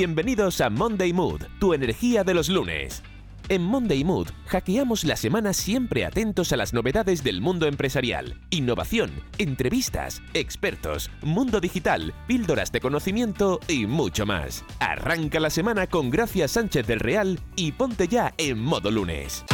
Bienvenidos a Monday Mood, tu energía de los lunes. En Monday Mood hackeamos la semana siempre atentos a las novedades del mundo empresarial, innovación, entrevistas, expertos, mundo digital, píldoras de conocimiento y mucho más. Arranca la semana con Gracia Sánchez del Real y ponte ya en modo lunes.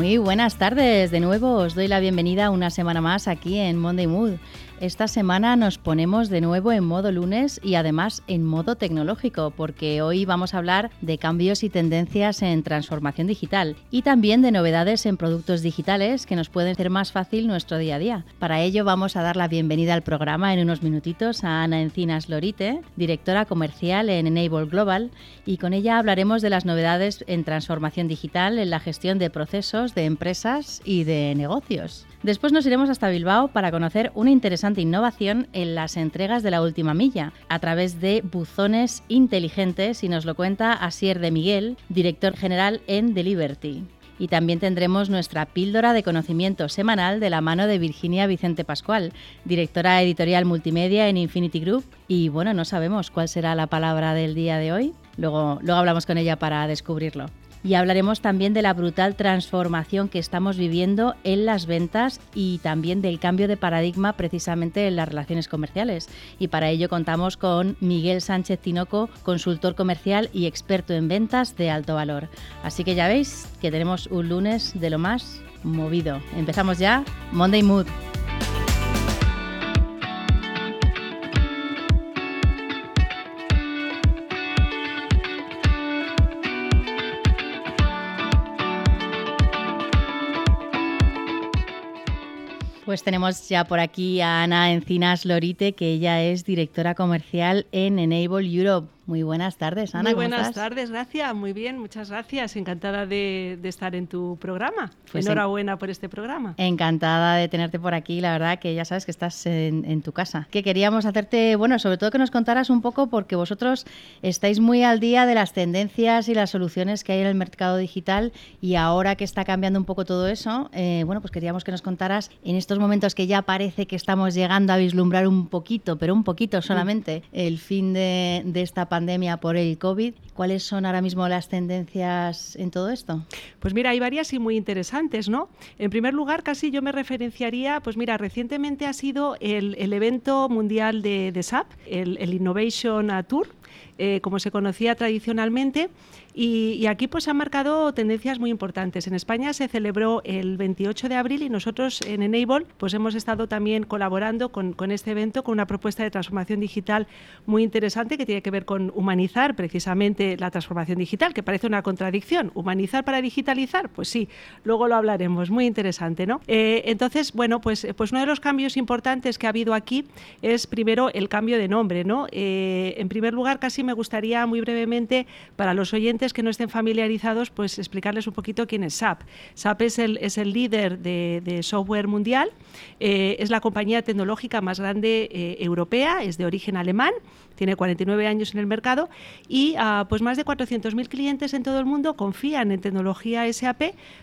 Muy buenas tardes. De nuevo os doy la bienvenida una semana más aquí en Monday Mood. Esta semana nos ponemos de nuevo en modo lunes y además en modo tecnológico, porque hoy vamos a hablar de cambios y tendencias en transformación digital y también de novedades en productos digitales que nos pueden hacer más fácil nuestro día a día. Para ello vamos a dar la bienvenida al programa en unos minutitos a Ana Encinas Lorite, directora comercial en Enable Global, y con ella hablaremos de las novedades en transformación digital en la gestión de procesos de empresas y de negocios. Después nos iremos hasta Bilbao para conocer una interesante innovación en las entregas de la última milla, a través de buzones inteligentes, y nos lo cuenta Asier de Miguel, director general en Deliberty. Y también tendremos nuestra píldora de conocimiento semanal de la mano de Virginia Vicente Pascual, directora editorial multimedia en Infinity Group. Y bueno, no sabemos cuál será la palabra del día de hoy. Luego, luego hablamos con ella para descubrirlo y hablaremos también de la brutal transformación que estamos viviendo en las ventas y también del cambio de paradigma precisamente en las relaciones comerciales. Y para ello contamos con Miguel Sánchez Tinoco, consultor comercial y experto en ventas de alto valor. Así que ya veis que tenemos un lunes de lo más movido. Empezamos ya Monday Mood. Pues tenemos ya por aquí a Ana Encinas Lorite, que ella es directora comercial en Enable Europe. Muy buenas tardes, Ana. Muy buenas tardes, gracias. Muy bien, muchas gracias. Encantada de, estar en tu programa. Pues Enhorabuena por este programa. Encantada de tenerte por aquí. La verdad que ya sabes que estás en, tu casa. Que queríamos hacerte, bueno, sobre todo que nos contaras un poco, porque vosotros estáis muy al día de las tendencias y las soluciones que hay en el mercado digital y ahora que está cambiando un poco todo eso, eh, bueno, pues queríamos que nos contaras en estos momentos que ya parece que estamos llegando a vislumbrar un poquito, pero un poquito solamente, el fin de, de esta pandemia por el COVID. ¿Cuáles son ahora mismo las tendencias en todo esto? Pues mira, hay varias y muy interesantes, ¿no? En primer lugar, casi yo me referenciaría, pues mira, recientemente ha sido el, evento mundial de, SAP, el, Innovation Tour, eh, como se conocía tradicionalmente, y, aquí pues han marcado tendencias muy importantes. En España se celebró el 28 de abril y nosotros en Enable pues hemos estado también colaborando con, este evento con una propuesta de transformación digital muy interesante que tiene que ver con humanizar precisamente la transformación digital, que parece una contradicción. ¿Humanizar para digitalizar? Pues sí, luego lo hablaremos. Muy interesante, ¿no? Eh, entonces, bueno, pues, pues uno de los cambios importantes que ha habido aquí es primero el cambio de nombre, ¿no? Eh, en primer lugar, casi me gustaría muy brevemente para los oyentes que no estén familiarizados, pues explicarles un poquito quién es SAP. SAP es el, es el líder de, software mundial, eh, es la compañía tecnológica más grande eh, europea, es de origen alemán, tiene 49 años en el mercado y ah, pues más de 400.000 clientes en todo el mundo confían en tecnología SAP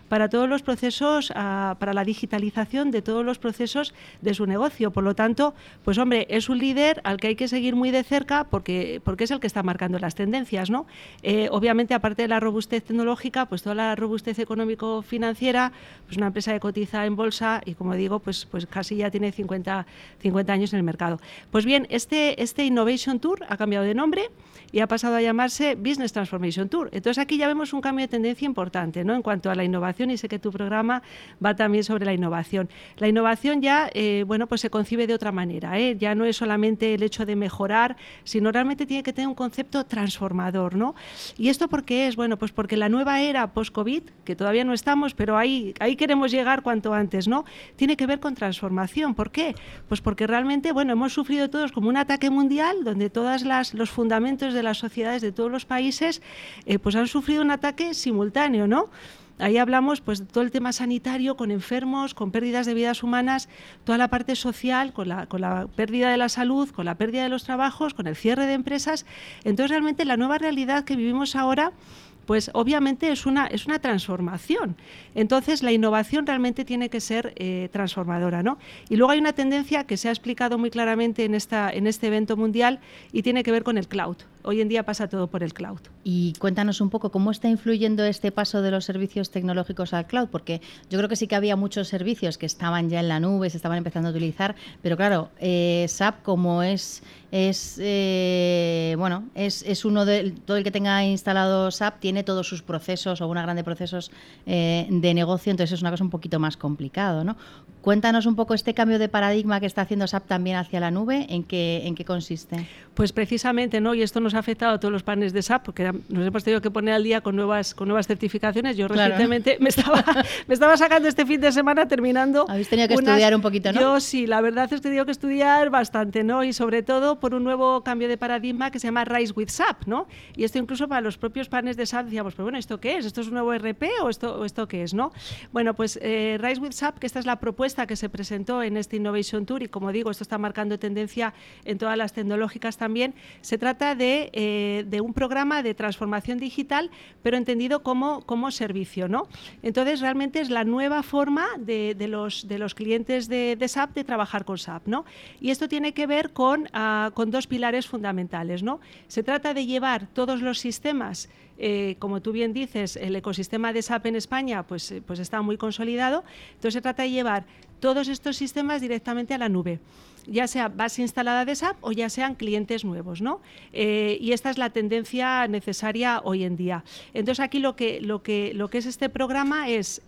para todos los procesos, ah, para la digitalización de todos los procesos de su negocio. Por lo tanto, pues hombre, es un líder al que hay que seguir muy de cerca porque, porque es el que está marcando las tendencias, ¿no? Eh, obviamente aparte de la robustez tecnológica, pues toda la robustez económico-financiera, pues una empresa que cotiza en bolsa y como digo, pues, pues casi ya tiene 50, 50 años en el mercado. Pues bien, este, este Innovation Ha cambiado de nombre y ha pasado a llamarse Business Transformation Tour. Entonces aquí ya vemos un cambio de tendencia importante ¿no? en cuanto a la innovación y sé que tu programa va también sobre la innovación. La innovación ya eh, bueno, pues se concibe de otra manera, ¿eh? ya no es solamente el hecho de mejorar, sino realmente tiene que tener un concepto transformador. ¿no? Y esto por qué es? Bueno, pues porque la nueva era post-COVID, que todavía no estamos, pero ahí, ahí queremos llegar cuanto antes, ¿no? Tiene que ver con transformación. ¿Por qué? Pues porque realmente, bueno, hemos sufrido todos como un ataque mundial donde todos los fundamentos de las sociedades de todos los países eh, pues han sufrido un ataque simultáneo, ¿no? Ahí hablamos pues, de todo el tema sanitario, con enfermos, con pérdidas de vidas humanas, toda la parte social, con la, con la pérdida de la salud, con la pérdida de los trabajos, con el cierre de empresas. Entonces, realmente la nueva realidad que vivimos ahora pues obviamente es una, es una transformación. Entonces, la innovación realmente tiene que ser eh, transformadora. ¿no? Y luego hay una tendencia que se ha explicado muy claramente en, esta, en este evento mundial y tiene que ver con el cloud. Hoy en día pasa todo por el cloud. Y cuéntanos un poco cómo está influyendo este paso de los servicios tecnológicos al cloud, porque yo creo que sí que había muchos servicios que estaban ya en la nube, se estaban empezando a utilizar, pero claro, eh, SAP como es es eh, bueno es, es, uno de todo el que tenga instalado SAP tiene todos sus procesos o una grande procesos eh, de negocio entonces es una cosa un poquito más complicado no cuéntanos un poco este cambio de paradigma que está haciendo SAP también hacia la nube en qué en qué consiste pues precisamente no y esto nos ha afectado a todos los paneles de SAP porque nos hemos tenido que poner al día con nuevas con nuevas certificaciones yo recientemente me estaba me estaba sacando este fin de semana terminando habéis tenido que estudiar un poquito no yo sí la verdad es que he tenido que estudiar bastante no y sobre todo por un nuevo cambio de paradigma que se llama Rise with SAP, ¿no? Y esto incluso para los propios panes de SAP decíamos, pero bueno, ¿esto qué es? ¿Esto es un nuevo RP o esto, esto qué es, no? Bueno, pues eh, Rise with SAP, que esta es la propuesta que se presentó en este Innovation Tour y como digo, esto está marcando tendencia en todas las tecnológicas también, se trata de, eh, de un programa de transformación digital, pero entendido como, como servicio, ¿no? Entonces, realmente es la nueva forma de, de los, de los clientes de, de, SAP de trabajar con SAP, ¿no? Y esto tiene que ver con, uh, con dos pilares fundamentales. ¿no? Se trata de llevar todos los sistemas eh, como tú bien dices, el ecosistema de SAP en España pues, eh, pues está muy consolidado, entonces se trata de llevar todos estos sistemas directamente a la nube ya sea base instalada de SAP o ya sean clientes nuevos. ¿no? Eh, y esta es la tendencia necesaria hoy en día. Entonces aquí lo que, lo que, lo que es este programa es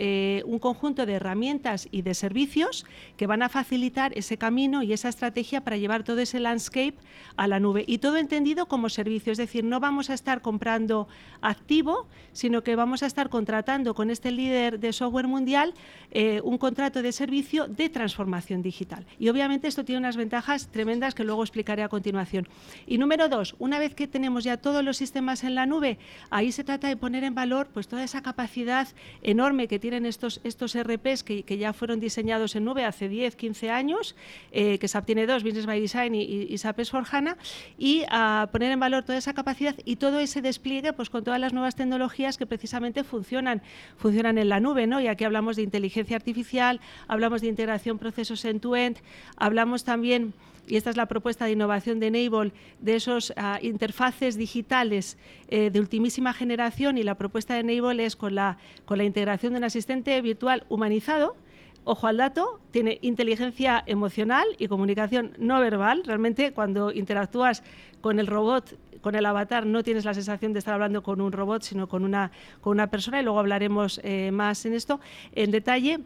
un conjunto de herramientas y de servicios que van a facilitar ese camino y esa estrategia para llevar todo ese landscape a la nube. Y todo entendido como servicio, es decir, no vamos a estar comprando activo, sino que vamos a estar contratando con este líder de software mundial eh, un contrato de servicio de transformación digital. Y obviamente esto tiene unas ventajas tremendas que luego explicaré a continuación. Y número dos, una vez que tenemos ya todos los sistemas en la nube, ahí se trata de poner en valor pues toda esa capacidad enorme que tienen estos, estos RPs que, que ya fueron diseñados en nube hace 10, 15 años, eh, que SAP tiene dos, Business by Design y, y, y SAP S4HANA, y a poner en valor toda esa capacidad y todo ese despliegue pues con todas las nuevas tecnologías que precisamente funcionan, funcionan en la nube, ¿no? Y aquí hablamos de inteligencia artificial, hablamos de integración procesos end-to-end, -end, hablamos también y esta es la propuesta de innovación de Enable, de esos uh, interfaces digitales eh, de ultimísima generación y la propuesta de Enable es con la, con la integración de un asistente virtual humanizado, ojo al dato, tiene inteligencia emocional y comunicación no verbal. Realmente cuando interactúas con el robot, con el avatar, no tienes la sensación de estar hablando con un robot, sino con una, con una persona y luego hablaremos eh, más en esto en detalle.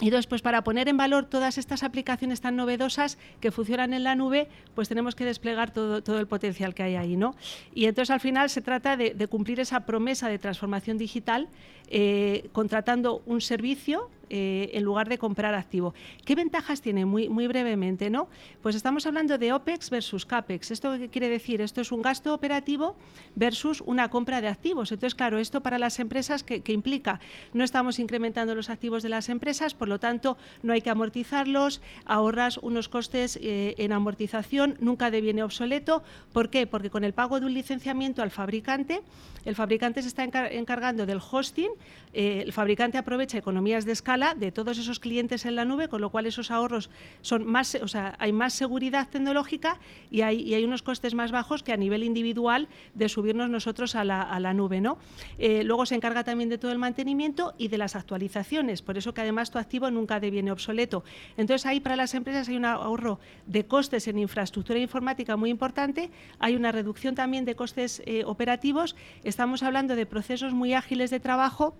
Y entonces, pues para poner en valor todas estas aplicaciones tan novedosas que funcionan en la nube, pues tenemos que desplegar todo, todo el potencial que hay ahí, ¿no? Y entonces al final se trata de, cumplir esa promesa de transformación digital eh, contratando un servicio eh, en lugar de comprar activo. ¿Qué ventajas tiene? Muy, muy brevemente, ¿no? Pues estamos hablando de OPEX versus CAPEX. ¿Esto qué quiere decir? Esto es un gasto operativo versus una compra de activos. Entonces, claro, esto para las empresas, ¿qué, qué implica? No estamos incrementando los activos de las empresas, por lo tanto, no hay que amortizarlos, ahorras unos costes eh, en amortización, nunca deviene obsoleto. ¿Por qué? Porque con el pago de un licenciamiento al fabricante, el fabricante se está encar encargando del hosting, eh, el fabricante aprovecha economías de escala de todos esos clientes en la nube, con lo cual esos ahorros son más, o sea, hay más seguridad tecnológica y hay, unos costes más bajos que a nivel individual de subirnos nosotros a la, a la nube. ¿no? Eh, luego se encarga también de todo el mantenimiento y de las actualizaciones, por eso que además tu activo nunca deviene obsoleto. Entonces ahí para las empresas hay un ahorro de costes en infraestructura informática muy importante, hay una reducción también de costes eh, operativos, estamos hablando de procesos muy ágiles de trabajo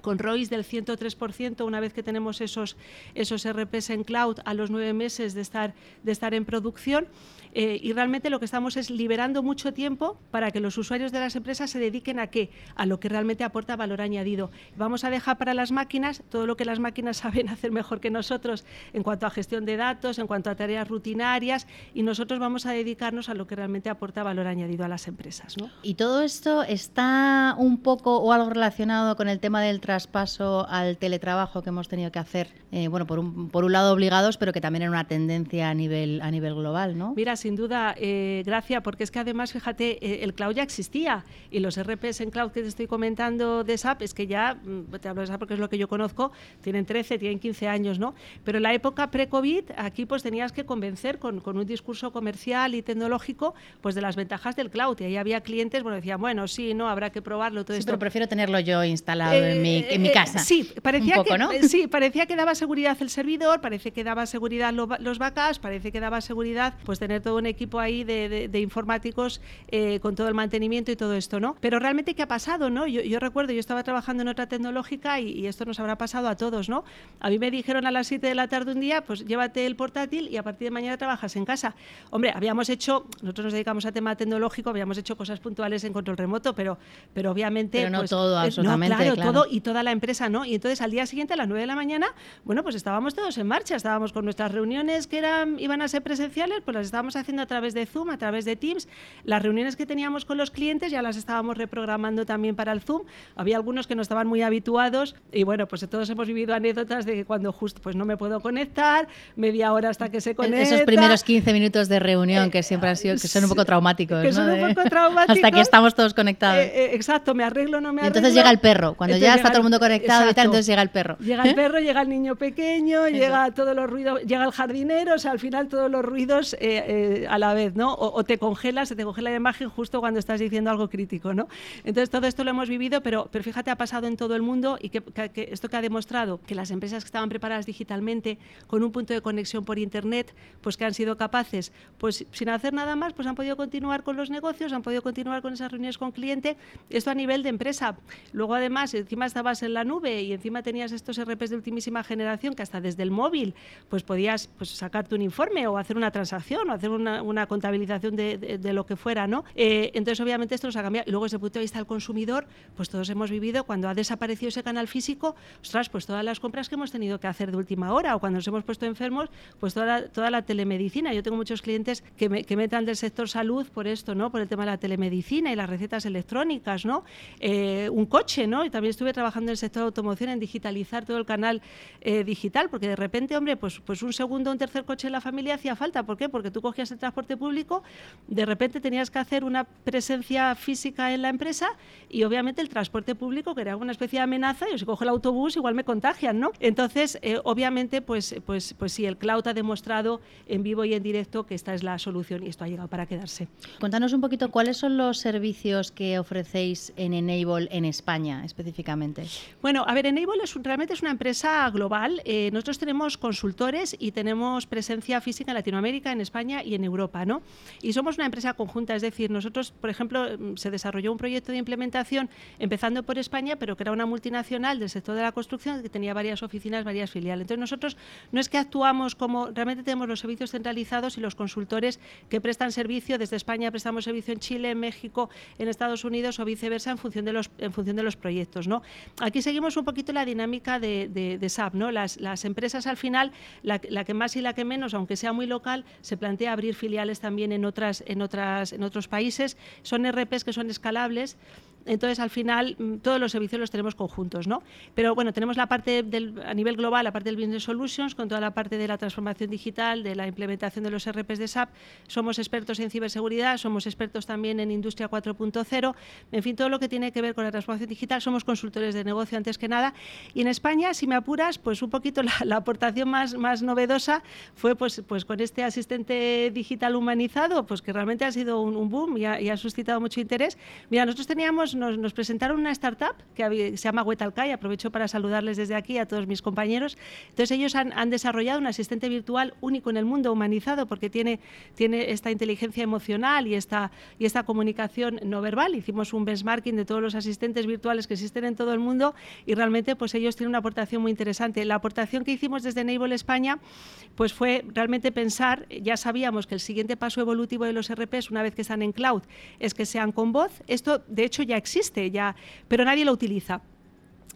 con ROIs del 103% una vez que tenemos esos, esos RPs en cloud a los nueve meses de estar, de estar en producción. Eh, y realmente lo que estamos es liberando mucho tiempo para que los usuarios de las empresas se dediquen a qué? A lo que realmente aporta valor añadido. Vamos a dejar para las máquinas todo lo que las máquinas saben hacer mejor que nosotros en cuanto a gestión de datos, en cuanto a tareas rutinarias y nosotros vamos a dedicarnos a lo que realmente aporta valor añadido a las empresas. ¿no? Y todo esto está un poco o algo relacionado con el tema del traspaso al teletrabajo que hemos tenido que hacer, eh, bueno, por un, por un lado obligados, pero que también era una tendencia a nivel, a nivel global, ¿no? Mira, sin duda, eh, Gracia, porque es que además, fíjate, eh, el cloud ya existía y los RPs en cloud que te estoy comentando de SAP es que ya, mm, te hablo de SAP porque es lo que yo conozco, tienen 13, tienen 15 años, ¿no? Pero en la época pre-COVID, aquí pues tenías que convencer con, con, un discurso comercial y tecnológico, pues de las ventajas del cloud. Y ahí había clientes, bueno, decían, bueno, sí, no, habrá que probarlo, todo sí, esto. Pero prefiero tenerlo yo instalado en, mi, en, mi, eh, casa. sí, parecía que, sí, parecía que daba seguridad el servidor, parece que daba seguridad lo, los backups, parece que daba seguridad pues tener todo un equipo ahí de, de, de informáticos eh, con todo el mantenimiento y todo esto, ¿no? Pero realmente, ¿qué ha pasado, no? Yo, yo recuerdo, yo estaba trabajando en otra tecnológica y, y, esto nos habrá pasado a todos, ¿no? A mí me dijeron a las 7 de la tarde un día, pues llévate el portátil y a partir de mañana trabajas en casa. Hombre, habíamos hecho, nosotros nos dedicamos a tema tecnológico, habíamos hecho cosas puntuales en control remoto, pero, pero obviamente... Pero no pues, todo, absolutamente. No, claro, claro, todo y toda la empresa, ¿no? Y entonces al día siguiente, a las 9 de la mañana, bueno, pues estábamos todos en marcha, estábamos con nuestras reuniones que eran, iban a ser presenciales, pues las estábamos haciendo a través de Zoom, a través de Teams. Las reuniones que teníamos con los clientes ya las estábamos reprogramando también para el Zoom. Había algunos que no estaban muy habituados y bueno, pues todos hemos vivido anécdotas de que cuando justo pues no me puedo conectar, media hora hasta que se conecta. Esos primeros 15 minutos de reunión que siempre han sido, que son un poco traumáticos, que ¿no? son un poco traumáticos. hasta que estamos todos conectados. Eh, eh, exacto, me arreglo, no me arreglo. Y entonces llega el perro, cuando entonces ya está todo el mundo conectado exacto. y tal, entonces llega el perro. Llega el perro, llega el niño pequeño, Eso. llega todos los ruidos, llega el jardinero, o sea, al final todos los ruidos eh, a la vez, ¿no? O, te congelas, se te congela la imagen justo cuando estás diciendo algo crítico, ¿no? Entonces todo esto lo hemos vivido, pero, pero fíjate, ha pasado en todo el mundo y que, esto que ha demostrado que las empresas que estaban preparadas digitalmente con un punto de conexión por internet, pues que han sido capaces, pues sin hacer nada más, pues han podido continuar con los negocios, han podido continuar con esas reuniones con cliente, esto a nivel de empresa. Luego además, encima estabas en la nube y encima tenías estos RPs de ultimísima generación que hasta desde el móvil pues podías pues, sacarte un informe o hacer una transacción o hacer una, contabilización de, de, lo que fuera, ¿no? Eh, entonces obviamente esto nos ha cambiado y luego desde el punto de vista del consumidor, pues todos hemos vivido cuando ha desaparecido ese canal físico, ostras, pues todas las compras que hemos tenido que hacer de última hora o cuando nos hemos puesto enfermos, pues toda la, toda la telemedicina. Yo tengo muchos clientes que me, que del sector salud por esto, ¿no? Por el tema de la telemedicina y las recetas electrónicas, ¿no? Eh, un coche, ¿no? Y también estuve trabajando en el sector de automoción en digitalizar todo el canal eh, digital, porque de repente, hombre, pues, pues un segundo un tercer coche en la familia hacía falta. ¿Por qué? Porque tú cogías el transporte público, de repente tenías que hacer una presencia física en la empresa y obviamente el transporte público, que era una especie de amenaza, yo si cojo el autobús igual me contagian, ¿no? Entonces, eh, obviamente, pues, pues, pues sí, el cloud ha demostrado en vivo y en directo que esta es la solución y esto ha llegado para quedarse. Cuéntanos un poquito cuáles son los servicios que ofrecéis en Enable en España específicamente. Bueno, a ver, Enable es un, realmente es una empresa global. Eh, nosotros tenemos consultores y tenemos presencia física en Latinoamérica, en España y en Europa, ¿no? Y somos una empresa conjunta, es decir, nosotros, por ejemplo, se desarrolló un proyecto de implementación empezando por España, pero que era una multinacional del sector de la construcción que tenía varias oficinas, varias filiales. Entonces nosotros no es que actuamos como, realmente tenemos los servicios centralizados y los consultores que prestan servicio desde España, prestamos servicio en Chile, en México, en Estados Unidos o viceversa en función de los, en función de los proyectos. ¿no? Aquí seguimos un poquito la dinámica de, de, de SAP. ¿no? Las, las, empresas al final, la, la, que más y la que menos, aunque sea muy local, se plantea abrir filiales también en, otras, en, otras, en otros países. Son RPs que son escalables. Entonces, al final, todos los servicios los tenemos conjuntos, ¿no? Pero bueno, tenemos la parte del, a nivel global, la parte del Business Solutions, con toda la parte de la transformación digital, de la implementación de los RPs de SAP. Somos expertos en ciberseguridad, somos expertos también en Industria 4.0, en fin, todo lo que tiene que ver con la transformación digital. Somos consultores de negocio antes que nada. Y en España, si me apuras, pues un poquito la, aportación más, más novedosa fue pues, pues con este asistente digital humanizado, pues que realmente ha sido un, boom y ha suscitado mucho interés. Mira, nosotros teníamos nos, nos, presentaron una startup que se llama Wetalkai, aprovecho para saludarles desde aquí a todos mis compañeros. Entonces ellos han, han, desarrollado un asistente virtual único en el mundo, humanizado, porque tiene, tiene esta inteligencia emocional y esta, y esta comunicación no verbal. Hicimos un benchmarking de todos los asistentes virtuales que existen en todo el mundo y realmente pues ellos tienen una aportación muy interesante. La aportación que hicimos desde Enable España pues fue realmente pensar, ya sabíamos que el siguiente paso evolutivo de los RPs, una vez que están en cloud, es que sean con voz. Esto, de hecho, ya existe ya, pero nadie lo utiliza.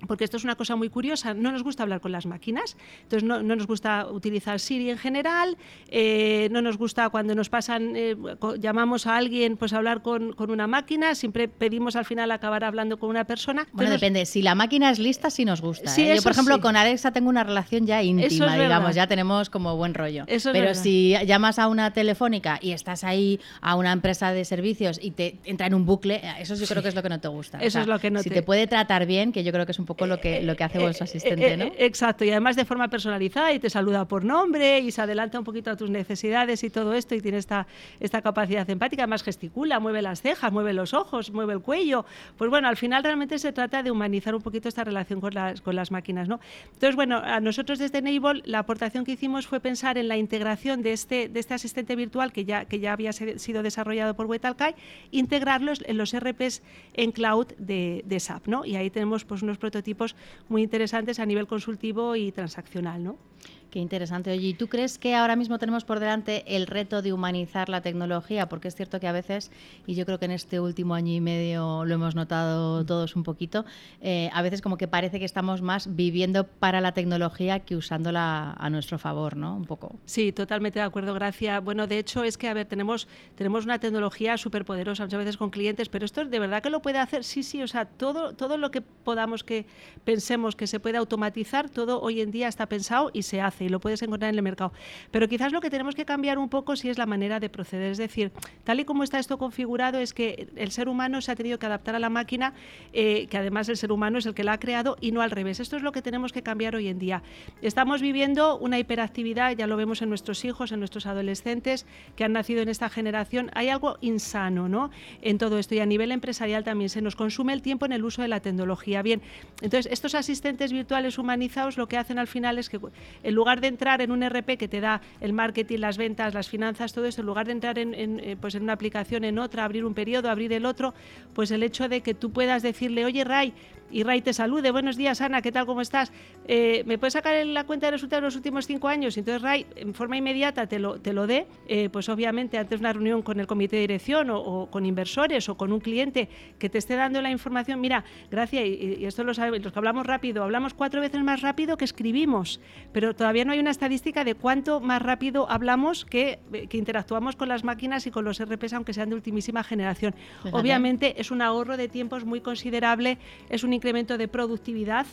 Porque esto es una cosa muy curiosa, no nos gusta hablar con las máquinas, entonces no, nos gusta utilizar Siri en general, eh, no nos gusta cuando nos pasan, eh, llamamos a alguien pues hablar con, una máquina, siempre pedimos al final acabar hablando con una persona. Bueno, depende, si la máquina es lista, sí nos gusta. ¿eh? Yo, por ejemplo, con Alexa tengo una relación ya íntima, digamos, ya tenemos como buen rollo. Pero si llamas a una telefónica y estás ahí a una empresa de servicios y te entra en un bucle, eso yo creo que es lo que no te gusta. Eso es lo que no si te... te puede tratar bien, que yo creo que es un poco lo que, lo que hace vuestro asistente, ¿no? Exacto, y además de forma personalizada y te saluda por nombre y se adelanta un poquito a tus necesidades y todo esto y tiene esta, esta capacidad empática, además gesticula, mueve las cejas, mueve los ojos, mueve el cuello. Pues bueno, al final realmente se trata de humanizar un poquito esta relación con las, con las máquinas, ¿no? Entonces, bueno, a nosotros desde Enable la aportación que hicimos fue pensar en la integración de este, de este asistente virtual que ya, que ya había sido desarrollado por Wetalkai, integrarlos en los RPs en cloud de, de SAP, ¿no? Y ahí tenemos pues unos prototipos muy interesantes a nivel consultivo y transaccional. ¿no? Qué interesante. Oye, ¿y tú crees que ahora mismo tenemos por delante el reto de humanizar la tecnología? Porque es cierto que a veces, y yo creo que en este último año y medio lo hemos notado todos un poquito, eh, a veces como que parece que estamos más viviendo para la tecnología que usándola a nuestro favor, ¿no? Un poco. Sí, totalmente de acuerdo, gracias. Bueno, de hecho es que, a ver, tenemos, tenemos una tecnología súper poderosa muchas veces con clientes, pero esto de verdad que lo puede hacer, sí, sí, o sea, todo, todo lo que podamos que pensemos que se puede automatizar, todo hoy en día está pensado y se hace y lo puedes encontrar en el mercado. Pero quizás lo que tenemos que cambiar un poco sí es la manera de proceder. Es decir, tal y como está esto configurado es que el ser humano se ha tenido que adaptar a la máquina, eh, que además el ser humano es el que la ha creado y no al revés. Esto es lo que tenemos que cambiar hoy en día. Estamos viviendo una hiperactividad, ya lo vemos en nuestros hijos, en nuestros adolescentes que han nacido en esta generación. Hay algo insano ¿no? en todo esto y a nivel empresarial también se nos consume el tiempo en el uso de la tecnología. Bien, entonces estos asistentes virtuales humanizados lo que hacen al final es que en lugar de entrar en un RP que te da el marketing, las ventas, las finanzas, todo esto, en lugar de entrar en, eh, pues en una aplicación, en otra, abrir un periodo, abrir el otro, pues el hecho de que tú puedas decirle, oye Ray, y Ray te salude. Buenos días, Ana, ¿qué tal? ¿Cómo estás? Eh, ¿Me puedes sacar la cuenta de resultados de los últimos cinco años? Entonces Ray, en forma inmediata, te lo, te lo dé. Eh, pues obviamente, antes de una reunión con el comité de dirección o, con inversores o con un cliente que te esté dando la información, mira, gracias, y, esto lo sabemos, los que hablamos rápido, hablamos cuatro veces más rápido que escribimos, pero todavía no hay una estadística de cuánto más rápido hablamos que, que interactuamos con las máquinas y con los RPs, aunque sean de ultimísima generación. Obviamente es un ahorro de tiempos muy considerable, es un incremento de productividad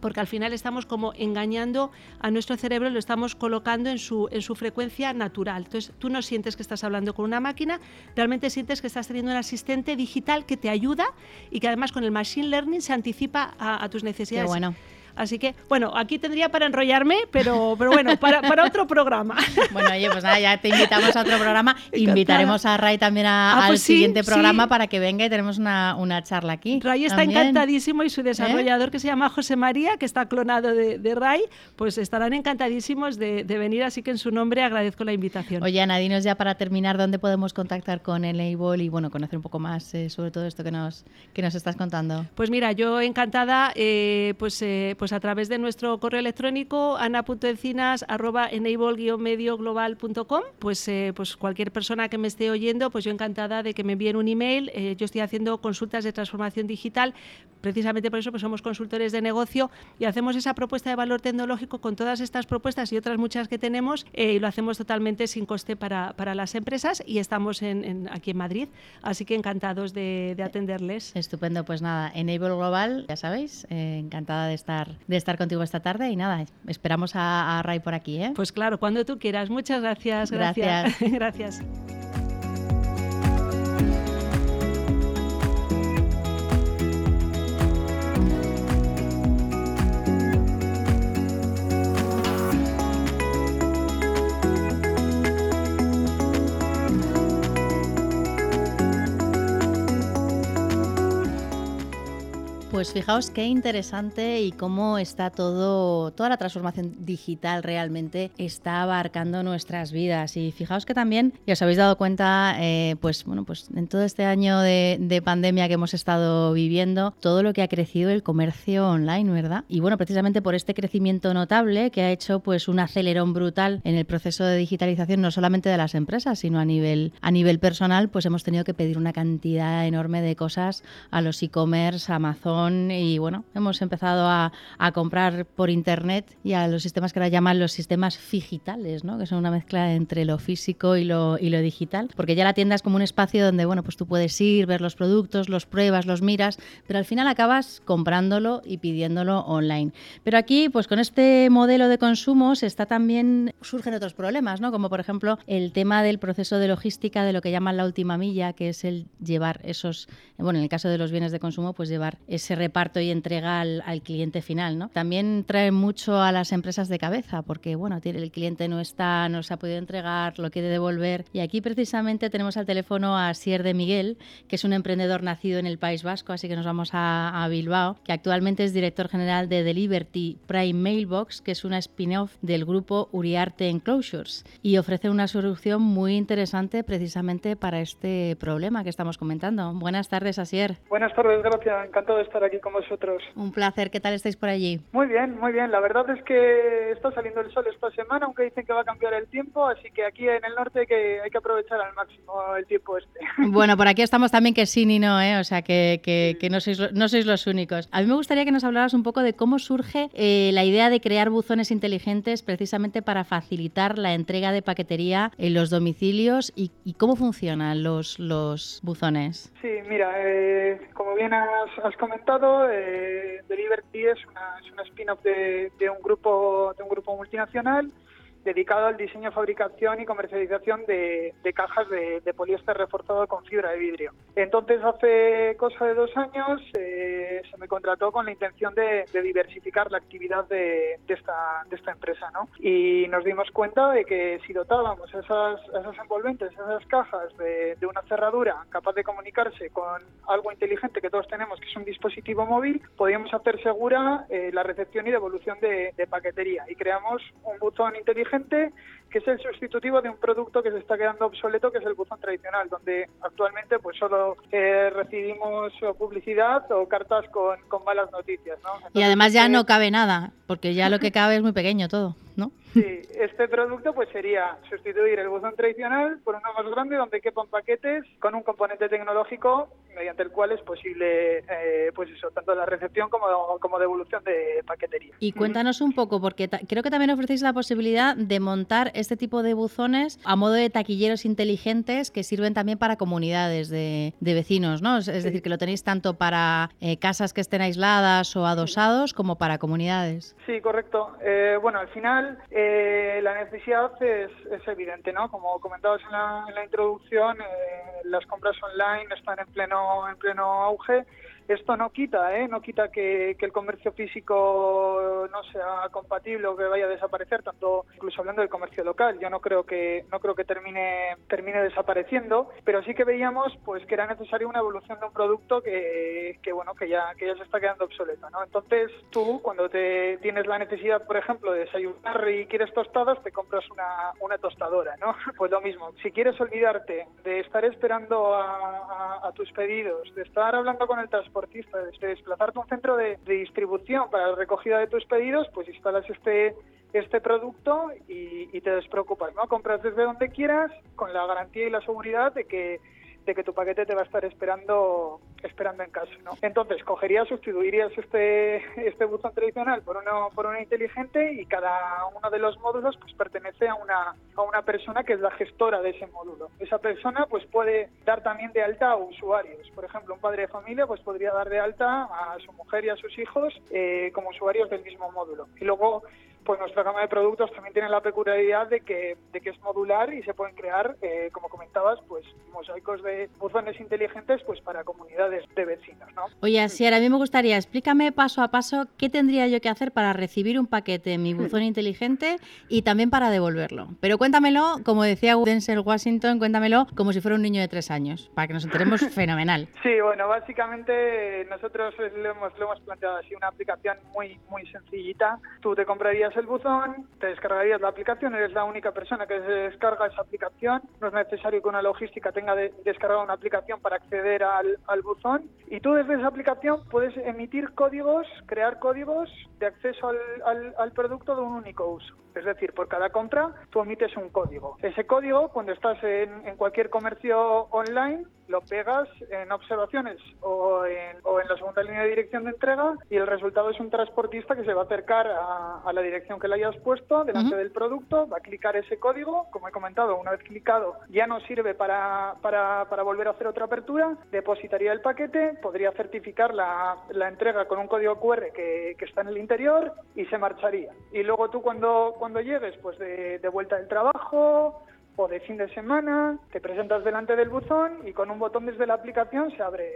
porque al final estamos como engañando a nuestro cerebro, lo estamos colocando en su, en su frecuencia natural. Entonces tú no sientes que estás hablando con una máquina, realmente sientes que estás teniendo un asistente digital que te ayuda y que además con el machine learning se anticipa a, tus necesidades. bueno. Así que, bueno, aquí tendría para enrollarme, pero, pero bueno, para, para otro programa. Bueno, oye, pues nada, ya te invitamos a otro programa. Invitaremos a Ray también ah, al pues siguiente programa para que venga y tenemos una, una charla aquí. Ray está encantadísimo y su desarrollador que se llama José María, que está clonado de, de Ray, pues estarán encantadísimos de, de, venir, así que en su nombre agradezco la invitación. Oye, Ana, dinos ya para terminar dónde podemos contactar con el Label y bueno, conocer un poco más eh, sobre todo esto que nos, que nos estás contando. Pues mira, yo encantada, eh, pues, eh, pues pues a través de nuestro correo electrónico ana.encinas.enable-medioglobal.com, pues, eh, pues cualquier persona que me esté oyendo, pues yo encantada de que me envíen un email. Eh, yo estoy haciendo consultas de transformación digital, precisamente por eso pues somos consultores de negocio y hacemos esa propuesta de valor tecnológico con todas estas propuestas y otras muchas que tenemos eh, y lo hacemos totalmente sin coste para, para las empresas y estamos en, aquí en Madrid, así que encantados de, de, atenderles. Estupendo, pues nada, Enable Global, ya sabéis, encantada de estar de estar contigo esta tarde y nada, esperamos a, Ray por aquí. ¿eh? Pues claro, cuando tú quieras. Muchas gracias. Gracias. gracias. Pues fijaos qué interesante y cómo está todo, toda la transformación digital realmente está abarcando nuestras vidas. Y fijaos que también, ya os habéis dado cuenta, eh, pues bueno, pues en todo este año de, pandemia que hemos estado viviendo, todo lo que ha crecido el comercio online, ¿verdad? Y bueno, precisamente por este crecimiento notable que ha hecho pues un acelerón brutal en el proceso de digitalización, no solamente de las empresas, sino a nivel, a nivel personal, pues hemos tenido que pedir una cantidad enorme de cosas a los e-commerce, Amazon, y bueno, hemos empezado a, comprar por internet y a los sistemas que ahora llaman los sistemas digitales, ¿no? que son una mezcla entre lo físico y lo, y lo digital, porque ya la tienda es como un espacio donde bueno, pues tú puedes ir, ver los productos, los pruebas, los miras, pero al final acabas comprándolo y pidiéndolo online. Pero aquí, pues con este modelo de consumo se está también surgen otros problemas, ¿no? Como por ejemplo el tema del proceso de logística de lo que llaman la última milla, que es el llevar esos, bueno, en el caso de los bienes de consumo, pues llevar ese reparto y entrega al, cliente final, ¿no? También trae mucho a las empresas de cabeza, porque bueno, el cliente no está, no se ha podido entregar, lo quiere devolver. Y aquí precisamente tenemos al teléfono a Sier de Miguel, que es un emprendedor nacido en el País Vasco, así que nos vamos a, a Bilbao, que actualmente es director general de Deliberty Prime Mailbox, que es una spin-off del grupo Uriarte Enclosures, y ofrece una solución muy interesante precisamente para este problema que estamos comentando. Buenas tardes, Asier. Buenas tardes, gracias. Encantado de estar aquí con vosotros. Un placer. ¿Qué tal estáis por allí? Muy bien, muy bien. La verdad es que está saliendo el sol esta semana, aunque dicen que va a cambiar el tiempo, así que aquí en el norte hay que, hay que aprovechar al máximo el tiempo este. Bueno, por aquí estamos también que sí ni no, ¿eh? o sea que, que, no, sois, no sois los únicos. A mí me gustaría que nos hablaras un poco de cómo surge eh, la idea de crear buzones inteligentes precisamente para facilitar la entrega de paquetería en los domicilios y, cómo funcionan los, los buzones. Sí, mira, eh, como bien has, comentado, eh, Delivery es una, es una spin-off de, un grupo de un grupo multinacional dedicado al diseño, fabricación y comercialización de, cajas de, poliéster reforzado con fibra de vidrio. Entonces, hace cosa de dos años eh, se me contrató con la intención de, diversificar la actividad de, esta, empresa, ¿no? Y nos dimos cuenta de que si dotábamos esas, esas envolventes, esas cajas de, una cerradura capaz de comunicarse con algo inteligente que todos tenemos, que es un dispositivo móvil, podíamos hacer segura eh, la recepción y devolución de paquetería. Y creamos un buzón inteligente gente que es el sustitutivo de un producto que se está quedando obsoleto, que es el buzón tradicional, donde actualmente pues solo eh, recibimos publicidad o cartas con, malas noticias. y además ya no cabe nada, porque ya lo que cabe es muy pequeño todo, ¿no? Sí, este producto pues sería sustituir el buzón tradicional por uno más grande donde quepan paquetes con un componente tecnológico mediante el cual es posible, eh, pues eso, tanto la recepción como, como devolución de paquetería. Y cuéntanos un poco, porque creo que también ofrecéis la posibilidad de montar este tipo de buzones a modo de taquilleros inteligentes que sirven también para comunidades de, vecinos, ¿no? Es, decir, que lo tenéis tanto para eh, casas que estén aisladas o adosados como para comunidades. Sí, correcto. Eh, bueno, al final la necesidad es, evidente, ¿no? Como comentabas en la, en la introducción, las compras online están en pleno en pleno auge esto no quita, ¿eh? no quita que, el comercio físico no sea compatible o que vaya a desaparecer, tanto incluso hablando del comercio local. Yo no creo que no creo que termine termine desapareciendo, pero sí que veíamos pues que era necesaria una evolución de un producto que, bueno que ya que ya se está quedando obsoleto, ¿no? Entonces tú cuando te tienes la necesidad, por ejemplo, de desayunar y quieres tostadas, te compras una, una tostadora, ¿no? Pues lo mismo. Si quieres olvidarte de estar esperando a, a tus pedidos, de estar hablando con el transporte de desplazarte a un centro de, distribución para la recogida de tus pedidos, pues instalas este este producto y, y te despreocupas, ¿no? Compras desde donde quieras con la garantía y la seguridad de que que tu paquete te va a estar esperando esperando en casa, ¿no? Entonces, cogerías, sustituirías este este buzón tradicional por uno por uno inteligente y cada uno de los módulos pues pertenece a una a una persona que es la gestora de ese módulo. Esa persona pues puede dar también de alta a usuarios. Por ejemplo, un padre de familia pues podría dar de alta a su mujer y a sus hijos eh, como usuarios del mismo módulo. Y luego pues nuestra gama de productos también tiene la peculiaridad de que, de que es modular y se pueden crear, eh, como comentabas, pues mosaicos de buzones inteligentes pues para comunidades de vecinos. ¿no? Oye, Asier, a mí me gustaría, explícame paso a paso qué tendría yo que hacer para recibir un paquete en mi buzón inteligente y también para devolverlo. Pero cuéntamelo, como decía Denzel Washington, cuéntamelo como si fuera un niño de tres años, para que nos enteremos fenomenal. Sí, bueno, básicamente nosotros lo hemos, lo hemos planteado así, una aplicación muy, muy sencillita. Tú te comprarías el buzón, te descargarías la aplicación, eres la única persona que descarga esa aplicación, no es necesario que una logística tenga de, descargada una aplicación para acceder al, buzón y tú desde esa aplicación puedes emitir códigos, crear códigos de acceso al, al, producto de un único uso. Es decir, por cada compra tú emites un código. Ese código, cuando estás en, en cualquier comercio online, lo pegas en observaciones o en, o en, la segunda línea de dirección de entrega y el resultado es un transportista que se va a acercar a, a la dirección que le hayas puesto delante uh -huh. del producto, va a clicar ese código, como he comentado, una vez clicado ya no sirve para, para, para volver a hacer otra apertura, depositaría el paquete, podría certificar la, la entrega con un código QR que, que, está en el interior y se marcharía. Y luego tú cuando, cuando llegues pues de, de vuelta del trabajo, o de fin de semana, te presentas delante del buzón y con un botón desde la aplicación se abre,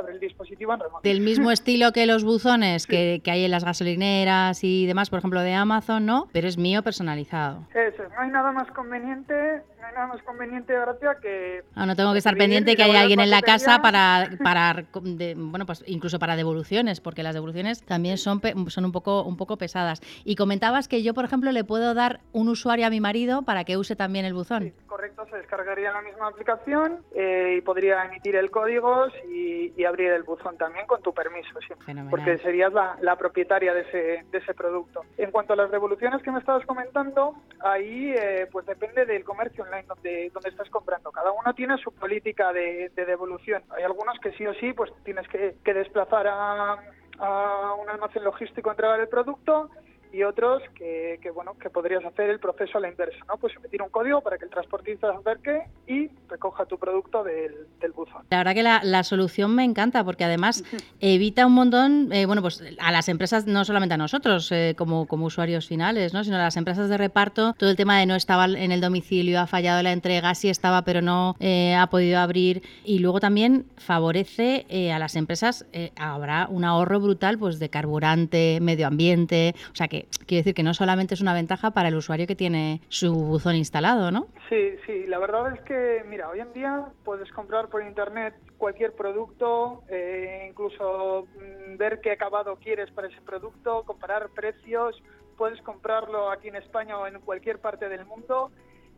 el dispositivo en remoto. Del mismo estilo que los buzones sí. que, que, hay en las gasolineras y demás, por ejemplo, de Amazon, ¿no? Pero es mío personalizado. Eso, no hay nada más conveniente, no hay nada más conveniente, Gracia, que... Ah, no tengo que estar pendiente que haya alguien en la casa para, para de, bueno, pues incluso para devoluciones, porque las devoluciones también son, son un, poco, un poco pesadas. Y comentabas que yo, por ejemplo, le puedo dar un usuario a mi marido para que use también el buzón. Sí, correcto, se descargaría la misma aplicación eh, y podría emitir el código y, y, abrir el buzón también con tu permiso, sí, porque serías la, la, propietaria de ese, de ese producto. En cuanto a las devoluciones que me estabas comentando, ahí eh, pues depende del comercio online donde, donde estás comprando. Cada uno tiene su política de, de devolución. Hay algunos que sí o sí pues tienes que, que desplazar a, a un almacén logístico a entregar el producto y otros que, que, bueno que podrías hacer el proceso a la inversa, ¿no? Pues emitir un código para que el transportista se acerque y recoja tu producto del, del buzón. La verdad que la, la, solución me encanta porque además evita un montón, eh, bueno, pues a las empresas, no solamente a nosotros eh, como, como usuarios finales, ¿no? Sino a las empresas de reparto, todo el tema de no estaba en el domicilio, ha fallado la entrega, sí estaba pero no eh, ha podido abrir y luego también favorece eh, a las empresas, eh, habrá un ahorro brutal pues de carburante, medio ambiente, o sea que quiere decir que no solamente es una ventaja para el usuario que tiene su buzón instalado, ¿no? Sí, sí, la verdad es que, mira, hoy en día puedes comprar por internet cualquier producto, eh, incluso mmm, ver qué acabado quieres para ese producto, comparar precios, puedes comprarlo aquí en España o en cualquier parte del mundo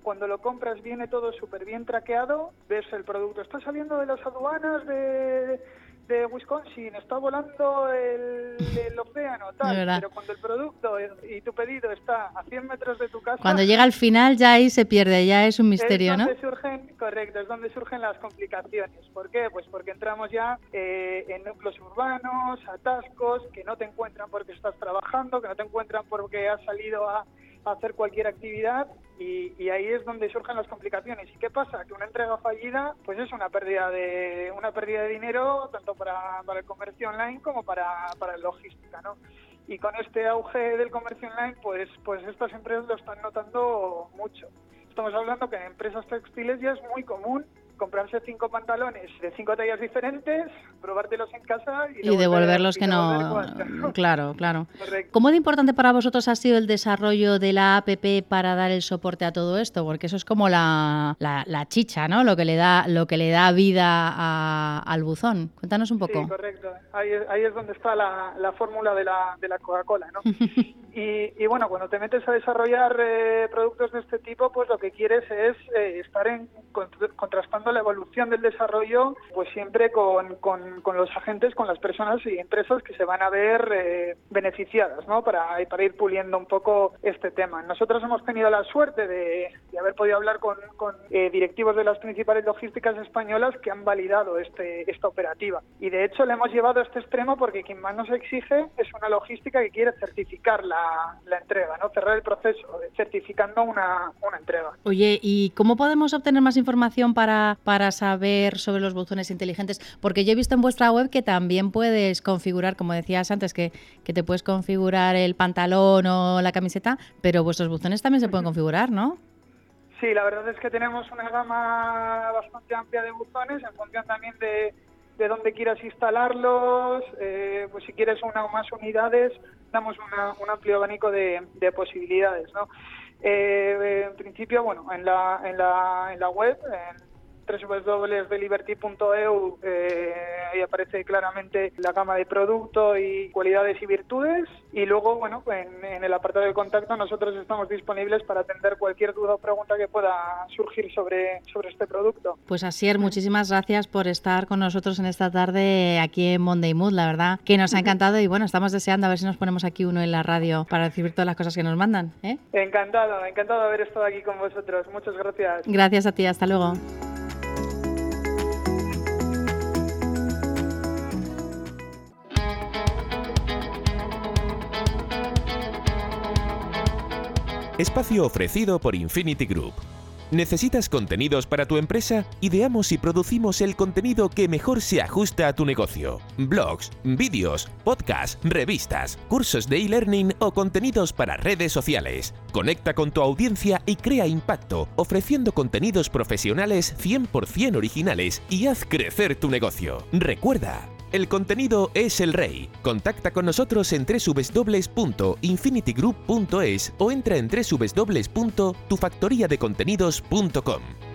cuando lo compras viene todo súper bien traqueado, ves el producto, está saliendo de las aduanas de, de Wisconsin, está volando el, el océano, tal, pero cuando el producto y tu pedido está a 100 metros de tu casa... Cuando llega al final ya ahí se pierde, ya es un misterio, es donde ¿no? Surgen, correcto, es donde surgen las complicaciones. ¿Por qué? Pues porque entramos ya eh, en núcleos urbanos, atascos, que no te encuentran porque estás trabajando, que no te encuentran porque has salido a hacer cualquier actividad y, y, ahí es donde surgen las complicaciones. ¿Y qué pasa? Que una entrega fallida pues es una pérdida de una pérdida de dinero tanto para, para el comercio online como para, para logística, ¿no? Y con este auge del comercio online pues pues estas empresas lo están notando mucho. Estamos hablando que en empresas textiles ya es muy común comprarse cinco pantalones de cinco tallas diferentes, probártelos en casa y, y devolverlos que no... Claro, claro. Correcto. ¿Cómo de importante para vosotros ha sido el desarrollo de la APP para dar el soporte a todo esto? Porque eso es como la, la, la chicha, ¿no? Lo que le da, lo que le da vida a, al buzón. Cuéntanos un poco. Sí, correcto. Ahí, ahí es donde está la, la fórmula de la, de la Coca-Cola, ¿no? y, y, bueno, cuando te metes a desarrollar eh, productos de este tipo, pues lo que quieres es eh, estar en, contrastando la evolución del desarrollo, pues siempre con, con, con, los agentes, con las personas y empresas que se van a ver eh, beneficiadas, ¿no? Para, ir puliendo un poco este tema. Nosotros hemos tenido la suerte de, haber podido hablar con, con eh, directivos de las principales logísticas españolas que han validado este, esta operativa. Y de hecho le hemos llevado a este extremo porque quien más nos exige es una logística que quiere certificar la, la entrega, ¿no? Cerrar el proceso certificando una, una entrega. Oye, ¿y cómo podemos obtener más información para para saber sobre los buzones inteligentes? Porque yo he visto en vuestra web que también puedes configurar, como decías antes, que, que te puedes configurar el pantalón o la camiseta, pero vuestros buzones también se pueden configurar, ¿no? Sí, la verdad es que tenemos una gama bastante amplia de buzones en función también de, de dónde quieras instalarlos, eh, pues si quieres una o más unidades, damos una, un amplio abanico de, de posibilidades, ¿no? Eh, en principio, bueno, en la, en la, en la web, en www.deliberty.eu eh, ahí aparece claramente la gama de producto y cualidades y virtudes. Y luego, bueno, en, en el apartado de contacto nosotros estamos disponibles para atender cualquier duda o pregunta que pueda surgir sobre, sobre este producto. Pues Asier, muchísimas gracias por estar con nosotros en esta tarde aquí en Monday Mood. La verdad que nos ha encantado y bueno, estamos deseando a ver si nos ponemos aquí uno en la radio para recibir todas las cosas que nos mandan. ¿eh? Encantado, encantado de haber estado aquí con vosotros. Muchas gracias. Gracias a ti, hasta luego. Espacio ofrecido por Infinity Group. ¿Necesitas contenidos para tu empresa? Ideamos y producimos el contenido que mejor se ajusta a tu negocio. Blogs, vídeos, podcasts, revistas, cursos de e-learning o contenidos para redes sociales. Conecta con tu audiencia y crea impacto, ofreciendo contenidos profesionales 100% originales y haz crecer tu negocio. Recuerda, el contenido es el rey. Contacta con nosotros en www.infinitygroup.es o entra en www.tufactoriadecontenidos.com.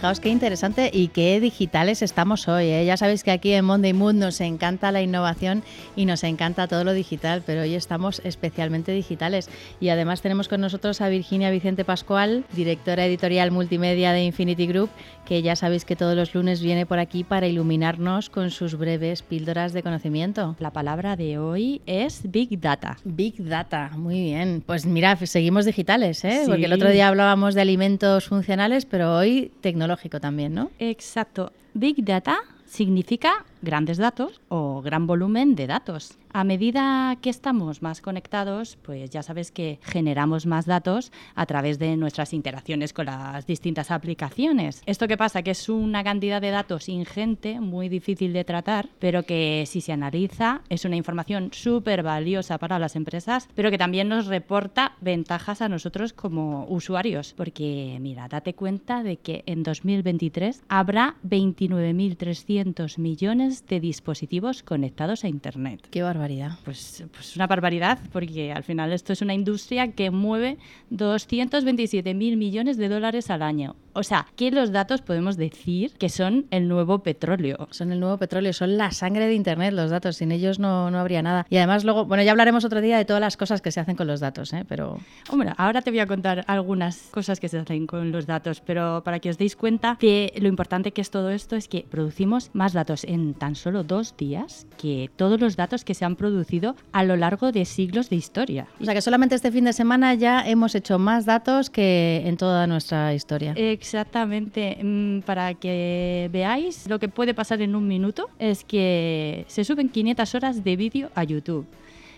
fijaos qué interesante y qué digitales estamos hoy. ¿eh? Ya sabéis que aquí en Monday Mood nos encanta la innovación y nos encanta todo lo digital, pero hoy estamos especialmente digitales. Y además tenemos con nosotros a Virginia Vicente Pascual, directora editorial multimedia de Infinity Group, que ya sabéis que todos los lunes viene por aquí para iluminarnos con sus breves píldoras de conocimiento. La palabra de hoy es Big Data. Big Data, muy bien. Pues mira, seguimos digitales, ¿eh? Sí. porque el otro día hablábamos de alimentos funcionales, pero hoy tecnológico también, ¿no? Exacto. Big Data significa grandes datos o gran volumen de datos. A medida que estamos más conectados, pues ya sabes que generamos más datos a través de nuestras interacciones con las distintas aplicaciones. ¿Esto qué pasa? Que es una cantidad de datos ingente, muy difícil de tratar, pero que si se analiza es una información súper valiosa para las empresas, pero que también nos reporta ventajas a nosotros como usuarios. Porque mira, date cuenta de que en 2023 habrá 29.300 millones de dispositivos conectados a Internet. Qué barbaridad. Pues, pues una barbaridad, porque al final esto es una industria que mueve 227 mil millones de dólares al año. O sea, que los datos podemos decir que son el nuevo petróleo. Son el nuevo petróleo, son la sangre de Internet los datos, sin ellos no, no habría nada. Y además luego, bueno, ya hablaremos otro día de todas las cosas que se hacen con los datos, ¿eh? pero Hombre, ahora te voy a contar algunas cosas que se hacen con los datos, pero para que os deis cuenta que lo importante que es todo esto es que producimos más datos en tan solo dos días que todos los datos que se han producido a lo largo de siglos de historia. O sea que solamente este fin de semana ya hemos hecho más datos que en toda nuestra historia. Exactamente. Mm, Para que veáis lo que puede pasar en un minuto, es que se suben 500 horas de vídeo a YouTube.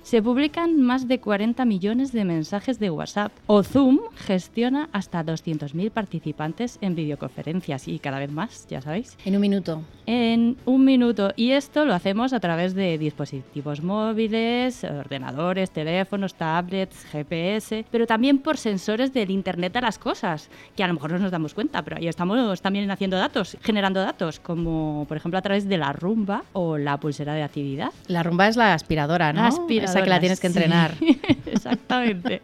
Se publican más de 40 millones de mensajes de WhatsApp. O Zoom gestiona hasta 200.000 participantes en videoconferencias y cada vez más, ya sabéis. En un minuto. En un minuto. Y esto lo hacemos a través de dispositivos móviles, ordenadores, teléfonos, tablets, GPS, pero también por sensores del Internet de las cosas, que a lo mejor no nos damos cuenta, pero ahí estamos también haciendo datos, generando datos, como por ejemplo a través de la rumba o la pulsera de actividad. La rumba es la aspiradora, ¿no? La aspiradora, Esa que la tienes que sí. entrenar. Exactamente.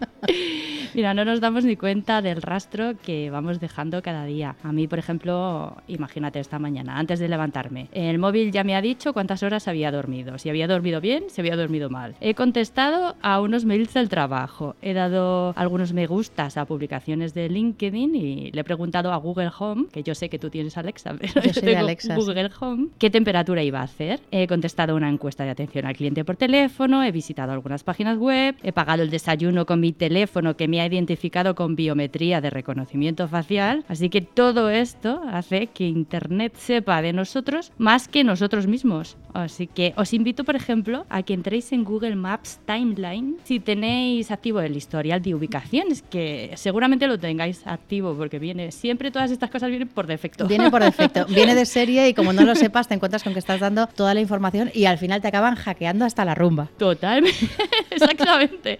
Mira, no nos damos ni cuenta del rastro que vamos dejando cada día. A mí, por ejemplo, imagínate esta mañana, antes de levantarme, el móvil ya me ha dicho cuántas horas había dormido, si había dormido bien, si había dormido mal. He contestado a unos mails del trabajo, he dado algunos me gustas a publicaciones de LinkedIn y le he preguntado a Google Home, que yo sé que tú tienes Alexa, pero Yo yo, tengo Alexa, sí. Google Home, qué temperatura iba a hacer. He contestado una encuesta de atención al cliente por teléfono, he visitado visitado algunas páginas web, he pagado el desayuno con mi teléfono que me ha identificado con biometría de reconocimiento facial. Así que todo esto hace que Internet sepa de nosotros más que nosotros mismos. Así que os invito, por ejemplo, a que entréis en Google Maps Timeline si tenéis activo el historial de ubicaciones, que seguramente lo tengáis activo porque viene siempre todas estas cosas vienen por defecto. Viene por defecto, viene de serie y como no lo sepas te encuentras con que estás dando toda la información y al final te acaban hackeando hasta la rumba. Totalmente, exactamente.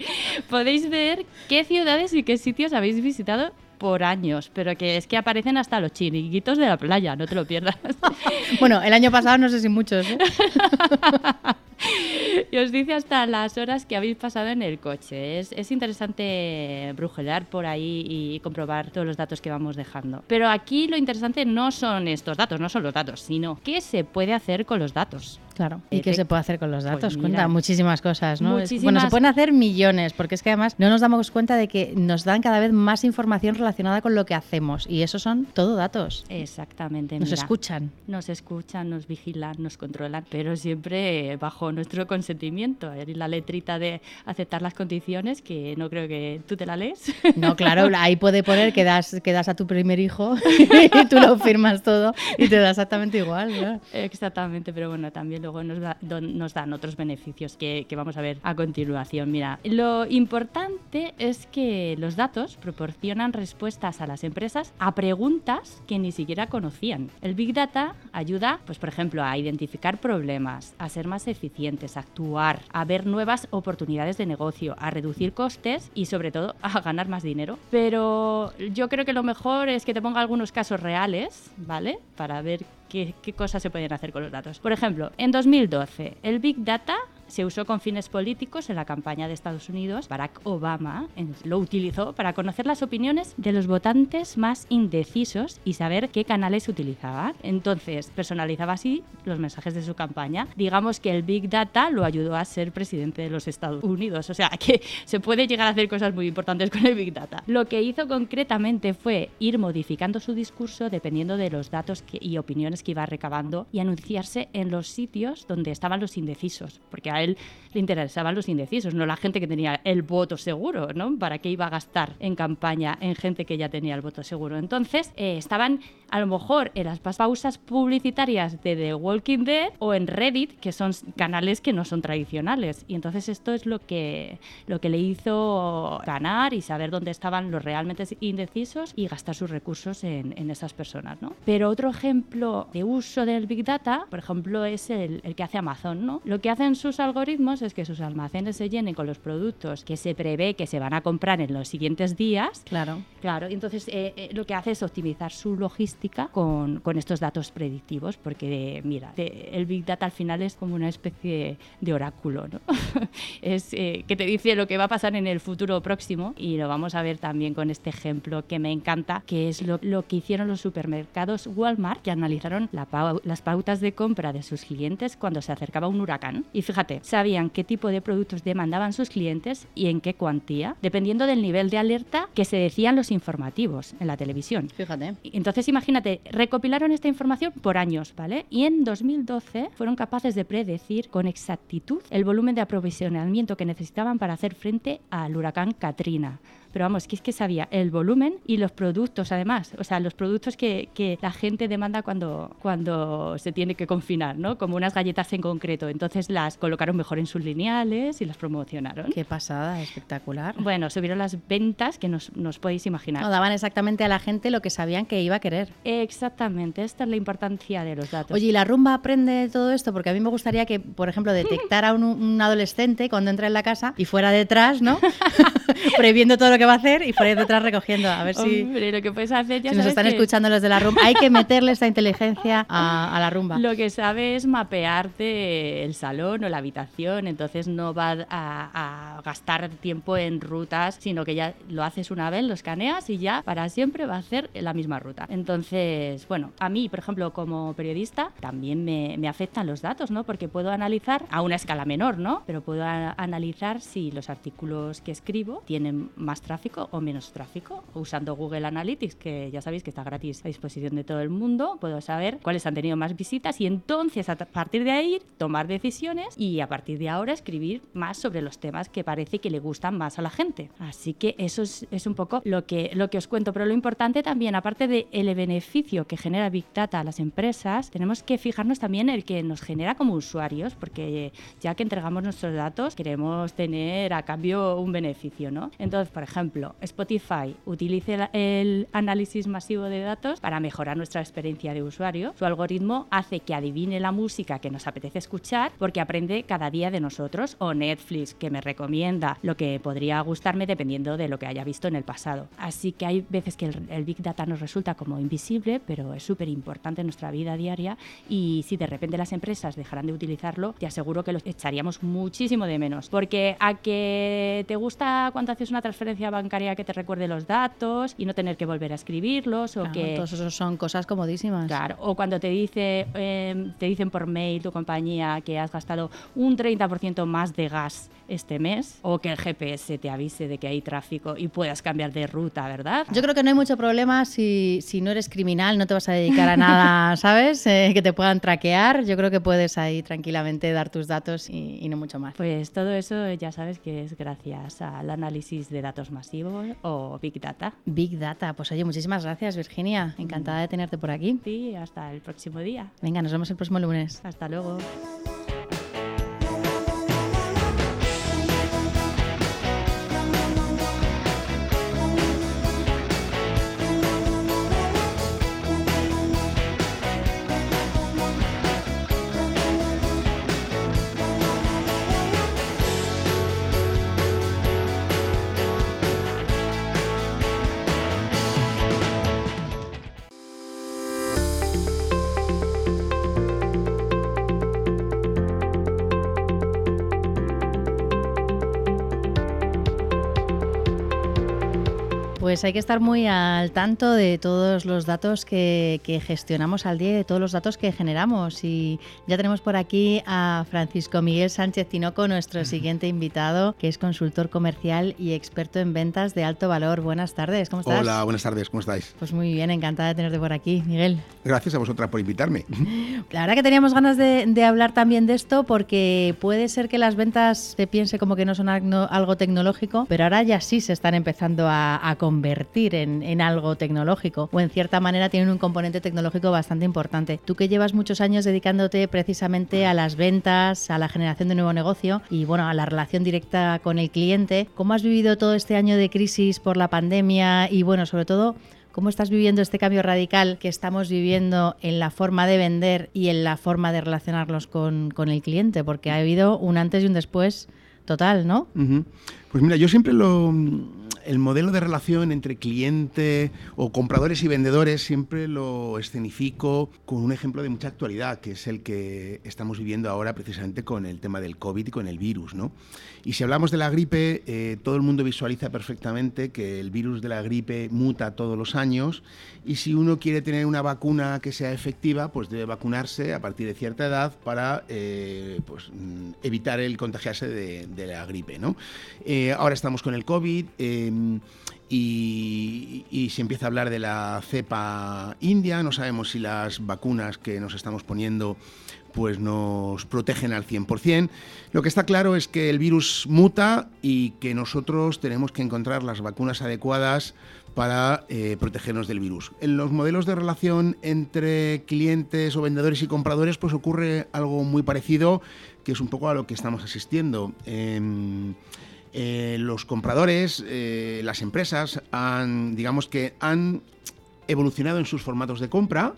Podéis ver qué ciudades y qué sitios habéis visitado por años, pero que es que aparecen hasta los chiringuitos de la playa, no te lo pierdas. bueno, el año pasado no sé si muchos. ¿eh? y os dice hasta las horas que habéis pasado en el coche. Es, es interesante brujelar por ahí y comprobar todos los datos que vamos dejando. Pero aquí lo interesante no son estos datos, no son los datos, sino qué se puede hacer con los datos. Claro. ¿Y qué se puede hacer con los Pues datos? mira, Cuenta muchísimas cosas, ¿no? Es- Bueno, muchísimas- se pueden hacer millones, porque es que además no nos damos cuenta de que nos dan cada vez más información relacionada con lo que hacemos. Y eso son todo datos. Exactamente. Nos mira. escuchan. Nos escuchan, nos vigilan, nos controlan, pero siempre bajo nuestro consentimiento. La letrita de aceptar las condiciones, que no creo que tú te la lees. No, claro, ahí puede poner que das, que das a tu primer hijo y tú lo firmas todo y te da exactamente igual. Exactamente, pero bueno, también luego nos, dan otros beneficios que, que vamos a ver a continuación. Mira, lo importante es que los datos proporcionan respuestas a las empresas a preguntas que ni siquiera conocían. El Big Data ayuda, pues por ejemplo, a identificar problemas, a ser más eficientes, a actuar, a ver nuevas oportunidades de negocio, a reducir costes y sobre todo a ganar más dinero. Pero yo creo que lo mejor es que te ponga algunos casos reales, ¿vale? Para ver qué, qué cosas se pueden hacer con los datos. Por ejemplo, en 2012, el Big Data se usó con fines políticos en la campaña de Estados Unidos. Barack Obama lo utilizó para conocer las opiniones de los votantes más indecisos y saber qué canales utilizaban. Entonces, personalizaba así los mensajes de su campaña. Digamos que el Big Data lo ayudó a ser presidente de los Estados Unidos. O sea, que se puede llegar a hacer cosas muy importantes con el Big Data. Lo que hizo concretamente fue ir modificando su discurso dependiendo de los datos y opiniones que iba recabando y anunciarse en los sitios donde estaban los indecisos, porque a él le interesaban los indecisos, no la gente que tenía el voto seguro, ¿no? ¿Para qué iba a gastar en campaña en gente que ya tenía el voto seguro? Entonces, eh, estaban a lo mejor en las pausas publicitarias de The Walking Dead o en Reddit, que son canales que no son tradicionales. Y entonces esto es lo que, lo que le hizo ganar y saber dónde estaban los realmente indecisos y gastar sus recursos en, en esas personas, ¿no? Pero otro ejemplo de uso del Big Data, por ejemplo, es el, el que hace Amazon, ¿no? Lo que hacen sus algoritmos es que sus almacenes se llenen con los productos que se prevé que se van a comprar en los siguientes días Claro. Claro, entonces eh, eh, lo que hace es optimizar su logística con, con estos datos predictivos, porque mira, te- el Big Data al final es como una especie de oráculo, ¿no? es eh, que te dice lo que va a pasar en el futuro próximo y lo vamos a ver también con este ejemplo que me encanta, que es lo, lo que hicieron los supermercados Walmart, que analizaron la pau- las pautas de compra de sus clientes cuando se acercaba un huracán. Y fíjate, sabían qué tipo de productos demandaban sus clientes y en qué cuantía, dependiendo del nivel de alerta que se decían los informativos en la televisión. Fíjate. Entonces, imagínate, recopilaron esta información por años, ¿vale? Y en 2012 fueron capaces de predecir con exactitud el volumen de aprovisionamiento que necesitaban para hacer frente al huracán Katrina. Pero vamos, que es que sabía el volumen y los productos además, o sea, los productos que, que la gente demanda cuando, cuando se tiene que confinar, ¿no? Como unas galletas en concreto. Entonces las colocaron mejor en sus lineales y las promocionaron. Qué pasada, espectacular. Bueno, subieron las ventas que nos, nos podéis imaginar. No, daban exactamente a la gente lo que sabían que iba a querer. Exactamente, esta es la importancia de los datos. Oye, ¿y la rumba aprende todo esto? Porque a mí me gustaría que, por ejemplo, detectara un, un adolescente cuando entra en la casa y fuera detrás, ¿no? Previendo todo lo que va a hacer y fuera detrás recogiendo. A ver si, Hombre, lo que puedes hacer ya si nos están que escuchando los de la rumba. Hay que meterle esta inteligencia a, a la rumba. Lo que sabe es mapearte el salón o la habitación, entonces no va a, a gastar tiempo en rutas, sino que ya lo haces una vez, lo escaneas y ya para siempre va a hacer la misma ruta. Entonces, bueno, a mí, por ejemplo, como periodista, también me, me afectan los datos, ¿no? Porque puedo analizar a una escala menor, ¿no? Pero puedo analizar si los artículos que escribo tienen más tráfico o menos tráfico. Usando Google Analytics, que ya sabéis que está gratis a disposición de todo el mundo, puedo saber cuáles han tenido más visitas y entonces a partir de ahí tomar decisiones y a partir de ahora escribir más sobre los temas que parece que le gustan más a la gente. Así que eso es, es un poco lo que, lo que os cuento. Pero lo importante también, aparte del el beneficio que genera Big Data a las empresas, tenemos que fijarnos también en el que nos genera como usuarios, porque ya que entregamos nuestros datos, queremos tener a cambio un beneficio, ¿no? Entonces, por ejemplo, Spotify utiliza el análisis masivo de datos para mejorar nuestra experiencia de usuario. Su algoritmo hace que adivine la música que nos apetece escuchar porque aprende cada día de nosotros o Netflix que me recomienda lo que podría gustarme dependiendo de lo que haya visto en el pasado. Así que hay veces que el, Big Data nos resulta como invisible, pero es súper importante en nuestra vida diaria y si de repente las empresas dejaran de utilizarlo, te aseguro que lo echaríamos muchísimo de menos. Porque a que te gusta cuando haces una transferencia bancaria que te recuerde los datos y no tener que volver a escribirlos o que... Todos esos son cosas comodísimas. Claro, o cuando te, dice, em, te dicen por mail tu compañía que has gastado un 30% más de gas este mes o que el GPS te avise de que hay tráfico y puedas cambiar de ruta, ¿verdad? Yo creo que no hay mucho problema si, si no eres criminal, no te vas a dedicar a nada, ¿sabes? Eh, que te puedan traquear. Yo creo que puedes ahí tranquilamente dar tus datos y, y, no mucho más. Pues todo eso ya sabes que es gracias al análisis de datos masivos o Big Data. Big Data. Pues oye, muchísimas gracias Virginia. Encantada de tenerte por aquí. Sí, hasta el próximo día. Venga, nos vemos el próximo lunes. Hasta luego. Pues hay que estar muy al tanto de todos los datos que, gestionamos al día de todos los datos que generamos. Y ya tenemos por aquí a Francisco Miguel Sánchez Tinoco, nuestro siguiente invitado, que es consultor comercial y experto en ventas de alto valor. Buenas tardes, ¿cómo estás? Hola, buenas tardes, ¿cómo estáis? Pues muy bien, encantada de tenerte por aquí, Miguel. Gracias a vosotras por invitarme. La verdad que teníamos ganas de, hablar también de esto porque puede ser que las ventas se piense como que no son algo tecnológico, pero ahora ya sí se están empezando a, a convertir en, algo tecnológico o en cierta manera tienen un componente tecnológico bastante importante. Tú que llevas muchos años dedicándote precisamente a las ventas, a la generación de nuevo negocio y bueno, a la relación directa con el cliente, ¿cómo has vivido todo este año de crisis por la pandemia y bueno, sobre todo ¿Cómo estás viviendo este cambio radical que estamos viviendo en la forma de vender y en la forma de relacionarnos con el cliente? Porque ha habido un antes y un después total, ¿no? Pues mira, yo siempre lo, el modelo de relación entre cliente o compradores y vendedores siempre lo escenifico con un ejemplo de mucha actualidad, que es el que estamos viviendo ahora precisamente con el tema del COVID y con el virus. ¿no? Y si hablamos de la gripe, eh, todo el mundo visualiza perfectamente que el virus de la gripe muta todos los años y si uno quiere tener una vacuna que sea efectiva, pues debe vacunarse a partir de cierta edad para eh, pues, mm, evitar el contagiarse de, la gripe. ¿no? Eh, ahora estamos con el COVID. Y, se empieza a hablar de la cepa india, no sabemos si las vacunas que nos estamos poniendo pues nos protegen al 100%. Lo que está claro es que el virus muta y que nosotros tenemos que encontrar las vacunas adecuadas para eh, protegernos del virus. En los modelos de relación entre clientes o vendedores y compradores pues ocurre algo muy parecido, que es un poco a lo que estamos asistiendo. Eh, los compradores, eh, las empresas, han, digamos que han evolucionado en sus formatos de compra.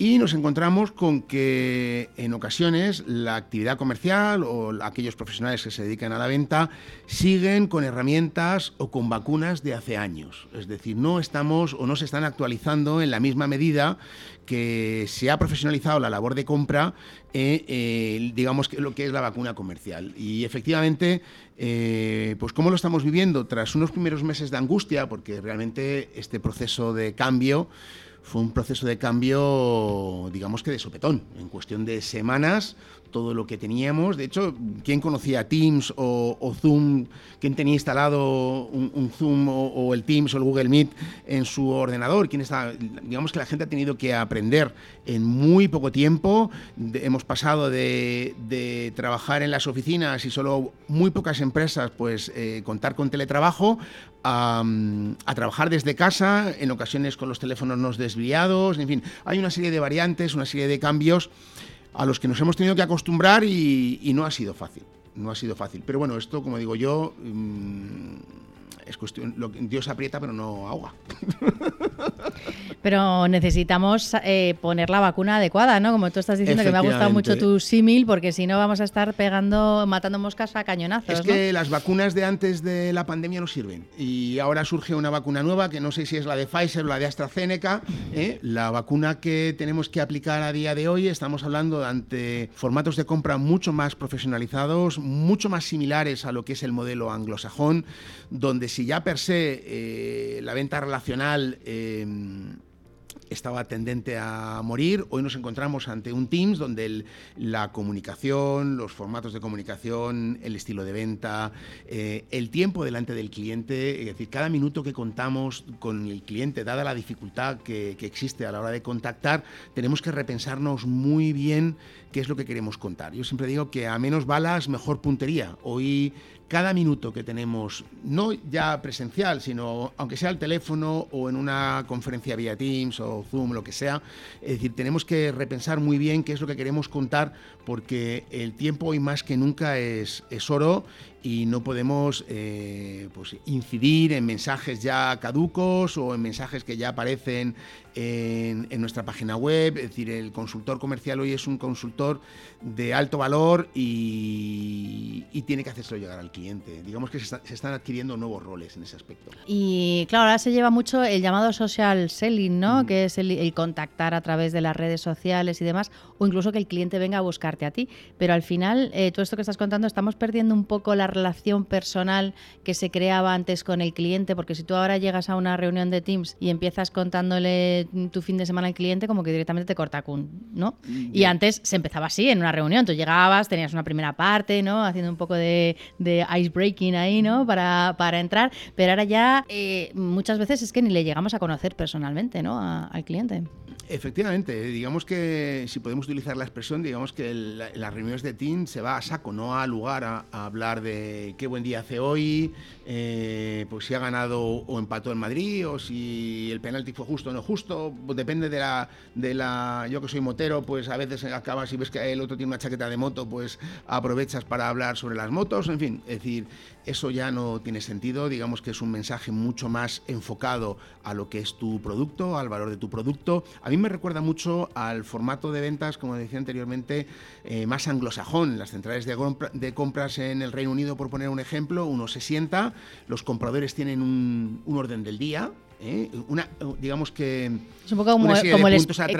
Y nos encontramos con que en ocasiones la actividad comercial o aquellos profesionales que se dedican a la venta siguen con herramientas o con vacunas de hace años. Es decir, no estamos o no se están actualizando en la misma medida que se ha profesionalizado la labor de compra, eh, digamos que lo que es la vacuna comercial. Y efectivamente, eh, pues cómo lo estamos viviendo tras unos primeros meses de angustia, porque realmente este proceso de cambio fue un proceso de cambio, digamos que de sopetón. En cuestión de semanas, todo lo que teníamos. De hecho, ¿quién conocía Teams o, Zoom? ¿Quién tenía instalado un, Zoom o, el Teams o el Google Meet en su ordenador? ¿Quién está? Digamos que la gente ha tenido que aprender en muy poco tiempo. hemos pasado de, trabajar en las oficinas y solo muy pocas empresas, pues eh, contar con teletrabajo, a, a, trabajar desde casa, en ocasiones con los teléfonos no desviados, en fin, hay una serie de variantes, una serie de cambios a los que nos hemos tenido que acostumbrar y, no ha sido fácil. No ha sido fácil. Pero bueno, esto, como digo yo, mm, es cuestión, lo, Dios aprieta pero no ahoga. Pero necesitamos eh, poner la vacuna adecuada, ¿no? Como tú estás diciendo que me ha gustado mucho tu símil, porque si no vamos a estar pegando, matando moscas a cañonazos. Es que las vacunas de antes de la pandemia no sirven. Y ahora surge una vacuna nueva, que no sé si es la de Pfizer o la de AstraZeneca. ¿eh? La vacuna que tenemos que aplicar a día de hoy, estamos hablando ante formatos de compra mucho más profesionalizados, mucho más similares a lo que es el modelo anglosajón, donde si ya per se eh, la venta relacional em, estaba tendente a morir. Hoy nos encontramos ante un Teams donde la comunicación, los formatos de comunicación, el estilo de venta, eh, el tiempo delante del cliente, es decir, cada minuto que contamos con el cliente, dada la dificultad que, que existe a la hora de contactar, tenemos que repensarnos muy bien qué es lo que queremos contar. Yo siempre digo que a menos balas, mejor puntería. Hoy cada minuto que tenemos, no ya presencial, sino aunque sea al teléfono o en una conferencia vía Teams o Zoom, lo que sea, es decir, tenemos que repensar muy bien qué es lo que queremos contar porque el tiempo hoy más que nunca es, es oro y no podemos eh, pues, incidir en mensajes ya caducos o en mensajes que ya aparecen en, nuestra página web. Es decir, el consultor comercial hoy es un consultor de alto valor y, tiene que hacerse llegar al cliente. Digamos que se, están adquiriendo nuevos roles en ese aspecto. Y claro, ahora se lleva mucho el llamado social selling, ¿no? Que es el, contactar a través de las redes sociales y demás, o incluso que el cliente venga a buscarte a ti. Pero al final, eh, todo esto que estás contando, estamos perdiendo un poco la relación personal que se creaba antes con el cliente, porque si tú ahora llegas a una reunión de Teams y empiezas contándole tu fin de semana al cliente, como que directamente te corta con, ¿no? Y antes se empezaba así, en una reunión, tú llegabas, tenías una primera parte, ¿no? Haciendo un poco de, de ice breaking ahí, ¿no? Para, para entrar, pero ahora ya eh, muchas veces es que ni le llegamos a conocer personalmente, ¿no? al cliente. Efectivamente, digamos que si podemos utilizar la expresión, digamos que las reuniones de team se va a saco, no a lugar a, hablar de qué buen día hace hoy, eh, pues si ha ganado o empató en Madrid, o si el penalti fue justo o no justo, pues depende de la, de la. Yo que soy motero, pues a veces acabas y ves que el otro tiene una chaqueta de moto, pues aprovechas para hablar sobre las motos, en fin, es decir, eso ya no tiene sentido, digamos que es un mensaje mucho más enfocado a lo que es tu producto, al valor de tu producto. A mí me recuerda mucho al formato de ventas, como decía anteriormente, eh, más anglosajón. Las centrales de, compras en el Reino Unido, por poner un ejemplo, uno se sienta, los compradores tienen un orden del día, ¿eh? Una, digamos que. Es un poco como, como, el,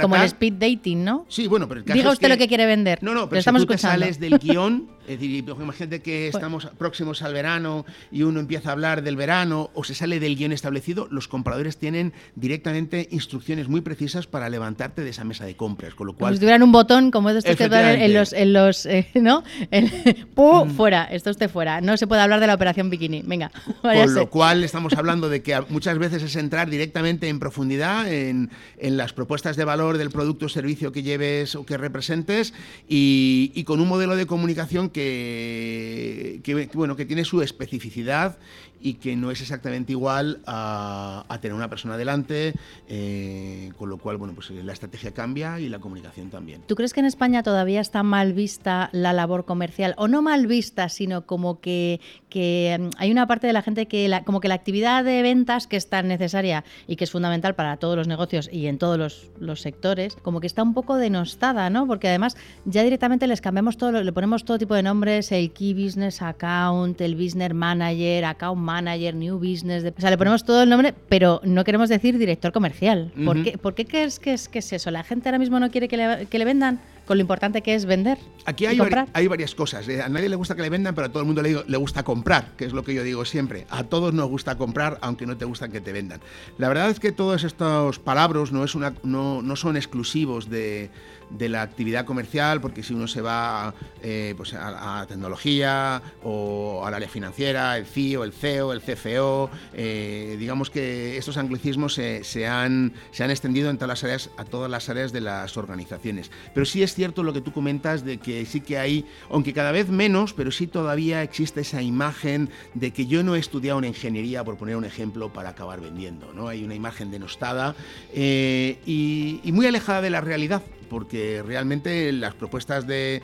como, el, speed dating, ¿no? Sí, bueno, pero Diga usted lo que quiere vender. No, no, pero, si tú te sales del guion, es decir, imagínate que estamos próximos al verano y uno empieza a hablar del verano o se sale del guion establecido, los compradores tienen directamente instrucciones muy precisas para levantarte de esa mesa de compras, con lo cual. si tuvieran un botón como estos que en los, en los eh, ¿no? ¡Pum! Mm. Fuera, esto esté fuera. No se puede hablar de la operación bikini. Venga. Con lo cual estamos hablando de que muchas veces es entrar directamente en profundidad en, las propuestas de valor del producto o servicio que lleves o que representes y, con un modelo de comunicación que, bueno, que tiene su especificidad y que no es exactamente igual a, tener una persona delante, eh, con lo cual, bueno, pues la estrategia cambia y la comunicación también. ¿Tú crees que en España todavía está mal vista la labor comercial? O no mal vista, sino como que, que mm, hay una parte de la gente que, la, como que la actividad de ventas que es tan necesaria y que es fundamental para todos los negocios y en todos los, los sectores, como que está un poco denostada, ¿no? Porque además ya directamente les cambiamos todo, le ponemos todo tipo de nombres, el Key Business Account, el Business Manager, Account Manager, New Business, o sea, le ponemos todo el nombre, pero no queremos decir director comercial. ¿Por, qué, ¿Por, qué, crees que es, que es eso? ¿La gente ahora mismo no quiere que le, que le vendan? Con lo importante que es vender. Aquí hay, hay varias cosas. Eh, a nadie le gusta que le vendan, pero a todo el mundo le, le, gusta comprar, que es lo que yo digo siempre. A todos nos gusta comprar, aunque no te gustan que te vendan. La verdad es que todos estos palabras no, es una, no, no son exclusivos de de la actividad comercial, porque si uno se va eh, pues a, tecnología o al área financiera, el CIO, el CEO, el CFO, eh, digamos que estos anglicismos se, han, se han extendido en todas las áreas, a todas las áreas de las organizaciones. Pero sí es cierto lo que tú comentas de que sí que hay, aunque cada vez menos, pero sí todavía existe esa imagen de que yo no he estudiado una ingeniería, por poner un ejemplo, para acabar vendiendo. ¿no? Hay una imagen denostada eh, y muy alejada de la realidad porque realmente las propuestas de,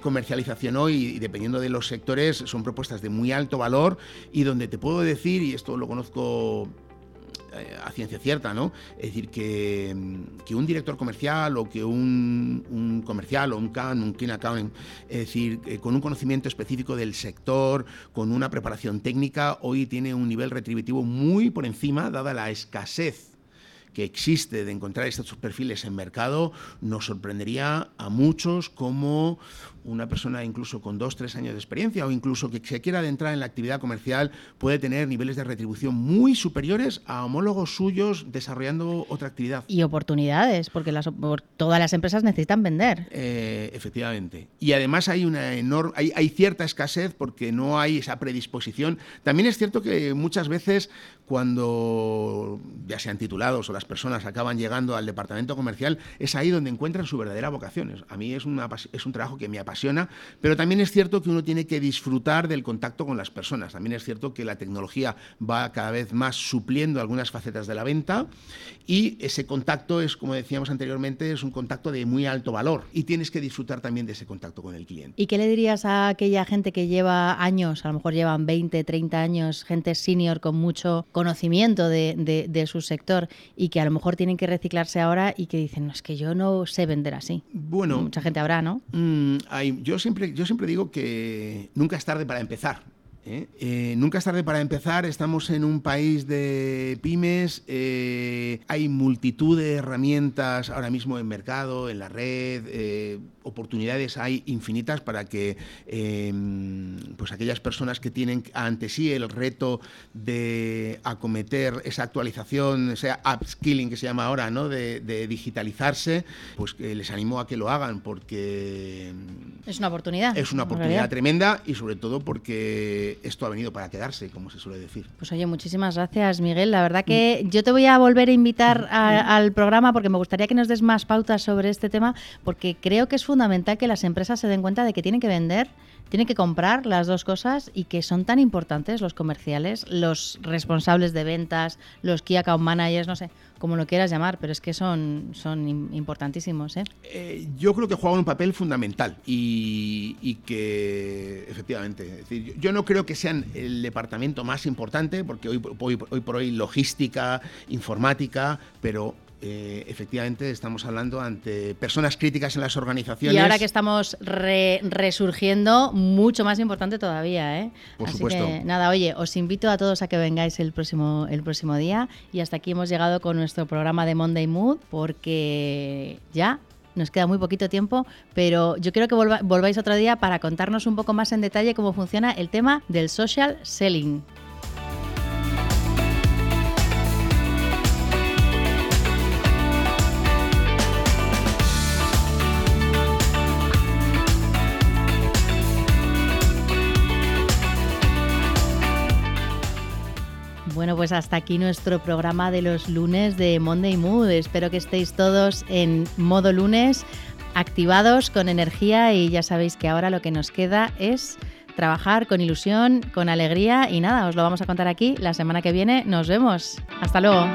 comercialización hoy, dependiendo de los sectores, son propuestas de muy alto valor y donde te puedo decir, y esto lo conozco a ciencia cierta, ¿no? Es decir, que, un director comercial o que un, comercial o un CAN, un Account, es decir, eh, con un conocimiento específico del sector, con una preparación técnica, hoy tiene un nivel retributivo muy por encima, dada la escasez que existe de encontrar estos perfiles en mercado nos sorprendería a muchos como una persona incluso con dos, tres años de experiencia o incluso que se quiera adentrar en la actividad comercial puede tener niveles de retribución muy superiores a homólogos suyos desarrollando otra actividad. Y oportunidades, porque las, todas las empresas necesitan vender. Eh, efectivamente. Y además hay una enorme, hay, hay cierta escasez porque no hay esa predisposición. También es cierto que muchas veces cuando ya sean titulados o las personas acaban llegando al departamento comercial, es ahí donde encuentran su verdadera vocación. A mí es, una, es un trabajo que me apasiona, pero también es cierto que uno tiene que disfrutar del contacto con las personas. También es cierto que la tecnología va cada vez más supliendo algunas facetas de la venta y ese contacto es, como decíamos anteriormente, es un contacto de muy alto valor y tienes que disfrutar también de ese contacto con el cliente. ¿Y qué le dirías a aquella gente que lleva años, a lo mejor llevan 20, 30 años, gente senior con mucho conocimiento de, su sector y que a lo mejor tienen que reciclarse ahora y que dicen, no, es que yo no sé vender así? Bueno. Mucha gente habrá, ¿no? Mm, yo, siempre, yo siempre digo que nunca es tarde para empezar. ¿Eh? Eh, nunca es tarde para empezar, estamos en un país de pymes, eh, hay multitud de herramientas ahora mismo en mercado, en la red, oportunidades hay infinitas para que em, pues aquellas personas que tienen ante sí el reto de acometer esa actualización, ese upskilling que se llama ahora, ¿no? de, digitalizarse, pues les animo a que lo hagan porque... Es una oportunidad. Es una oportunidad tremenda y sobre todo porque esto ha venido para quedarse, como se suele decir. Pues oye, muchísimas gracias Miguel. La verdad que yo te voy a volver a invitar al programa porque me gustaría que nos des más pautas sobre este tema porque creo que es fundamental que las empresas se den cuenta de que tienen que vender, tienen que comprar las dos cosas y que son tan importantes los comerciales, los responsables de ventas, los key account managers, no sé, como lo quieras llamar, pero es que son, son importantísimos. ¿eh? Eh, yo creo que juegan un papel fundamental y, que efectivamente, yo no creo que sean el departamento más importante, porque hoy, hoy por hoy logística, informática, pero eh, efectivamente estamos hablando ante personas críticas en las organizaciones. Y ahora que estamos resurgiendo, mucho más importante todavía. ¿eh? Por supuesto. Que, nada, oye, os invito a todos a que vengáis el próximo, el próximo día y hasta aquí hemos llegado con nuestro programa de Monday Mood porque ya nos queda muy poquito tiempo, pero yo quiero que volváis otro día para contarnos un poco más en detalle cómo funciona el tema del social selling. Pues hasta aquí nuestro programa de los lunes de Monday Mood. Espero que estéis todos en modo lunes, activados con energía y ya sabéis que ahora lo que nos queda es trabajar con ilusión, con alegría y nada, os lo vamos a contar aquí la semana que viene. Nos vemos. Hasta luego.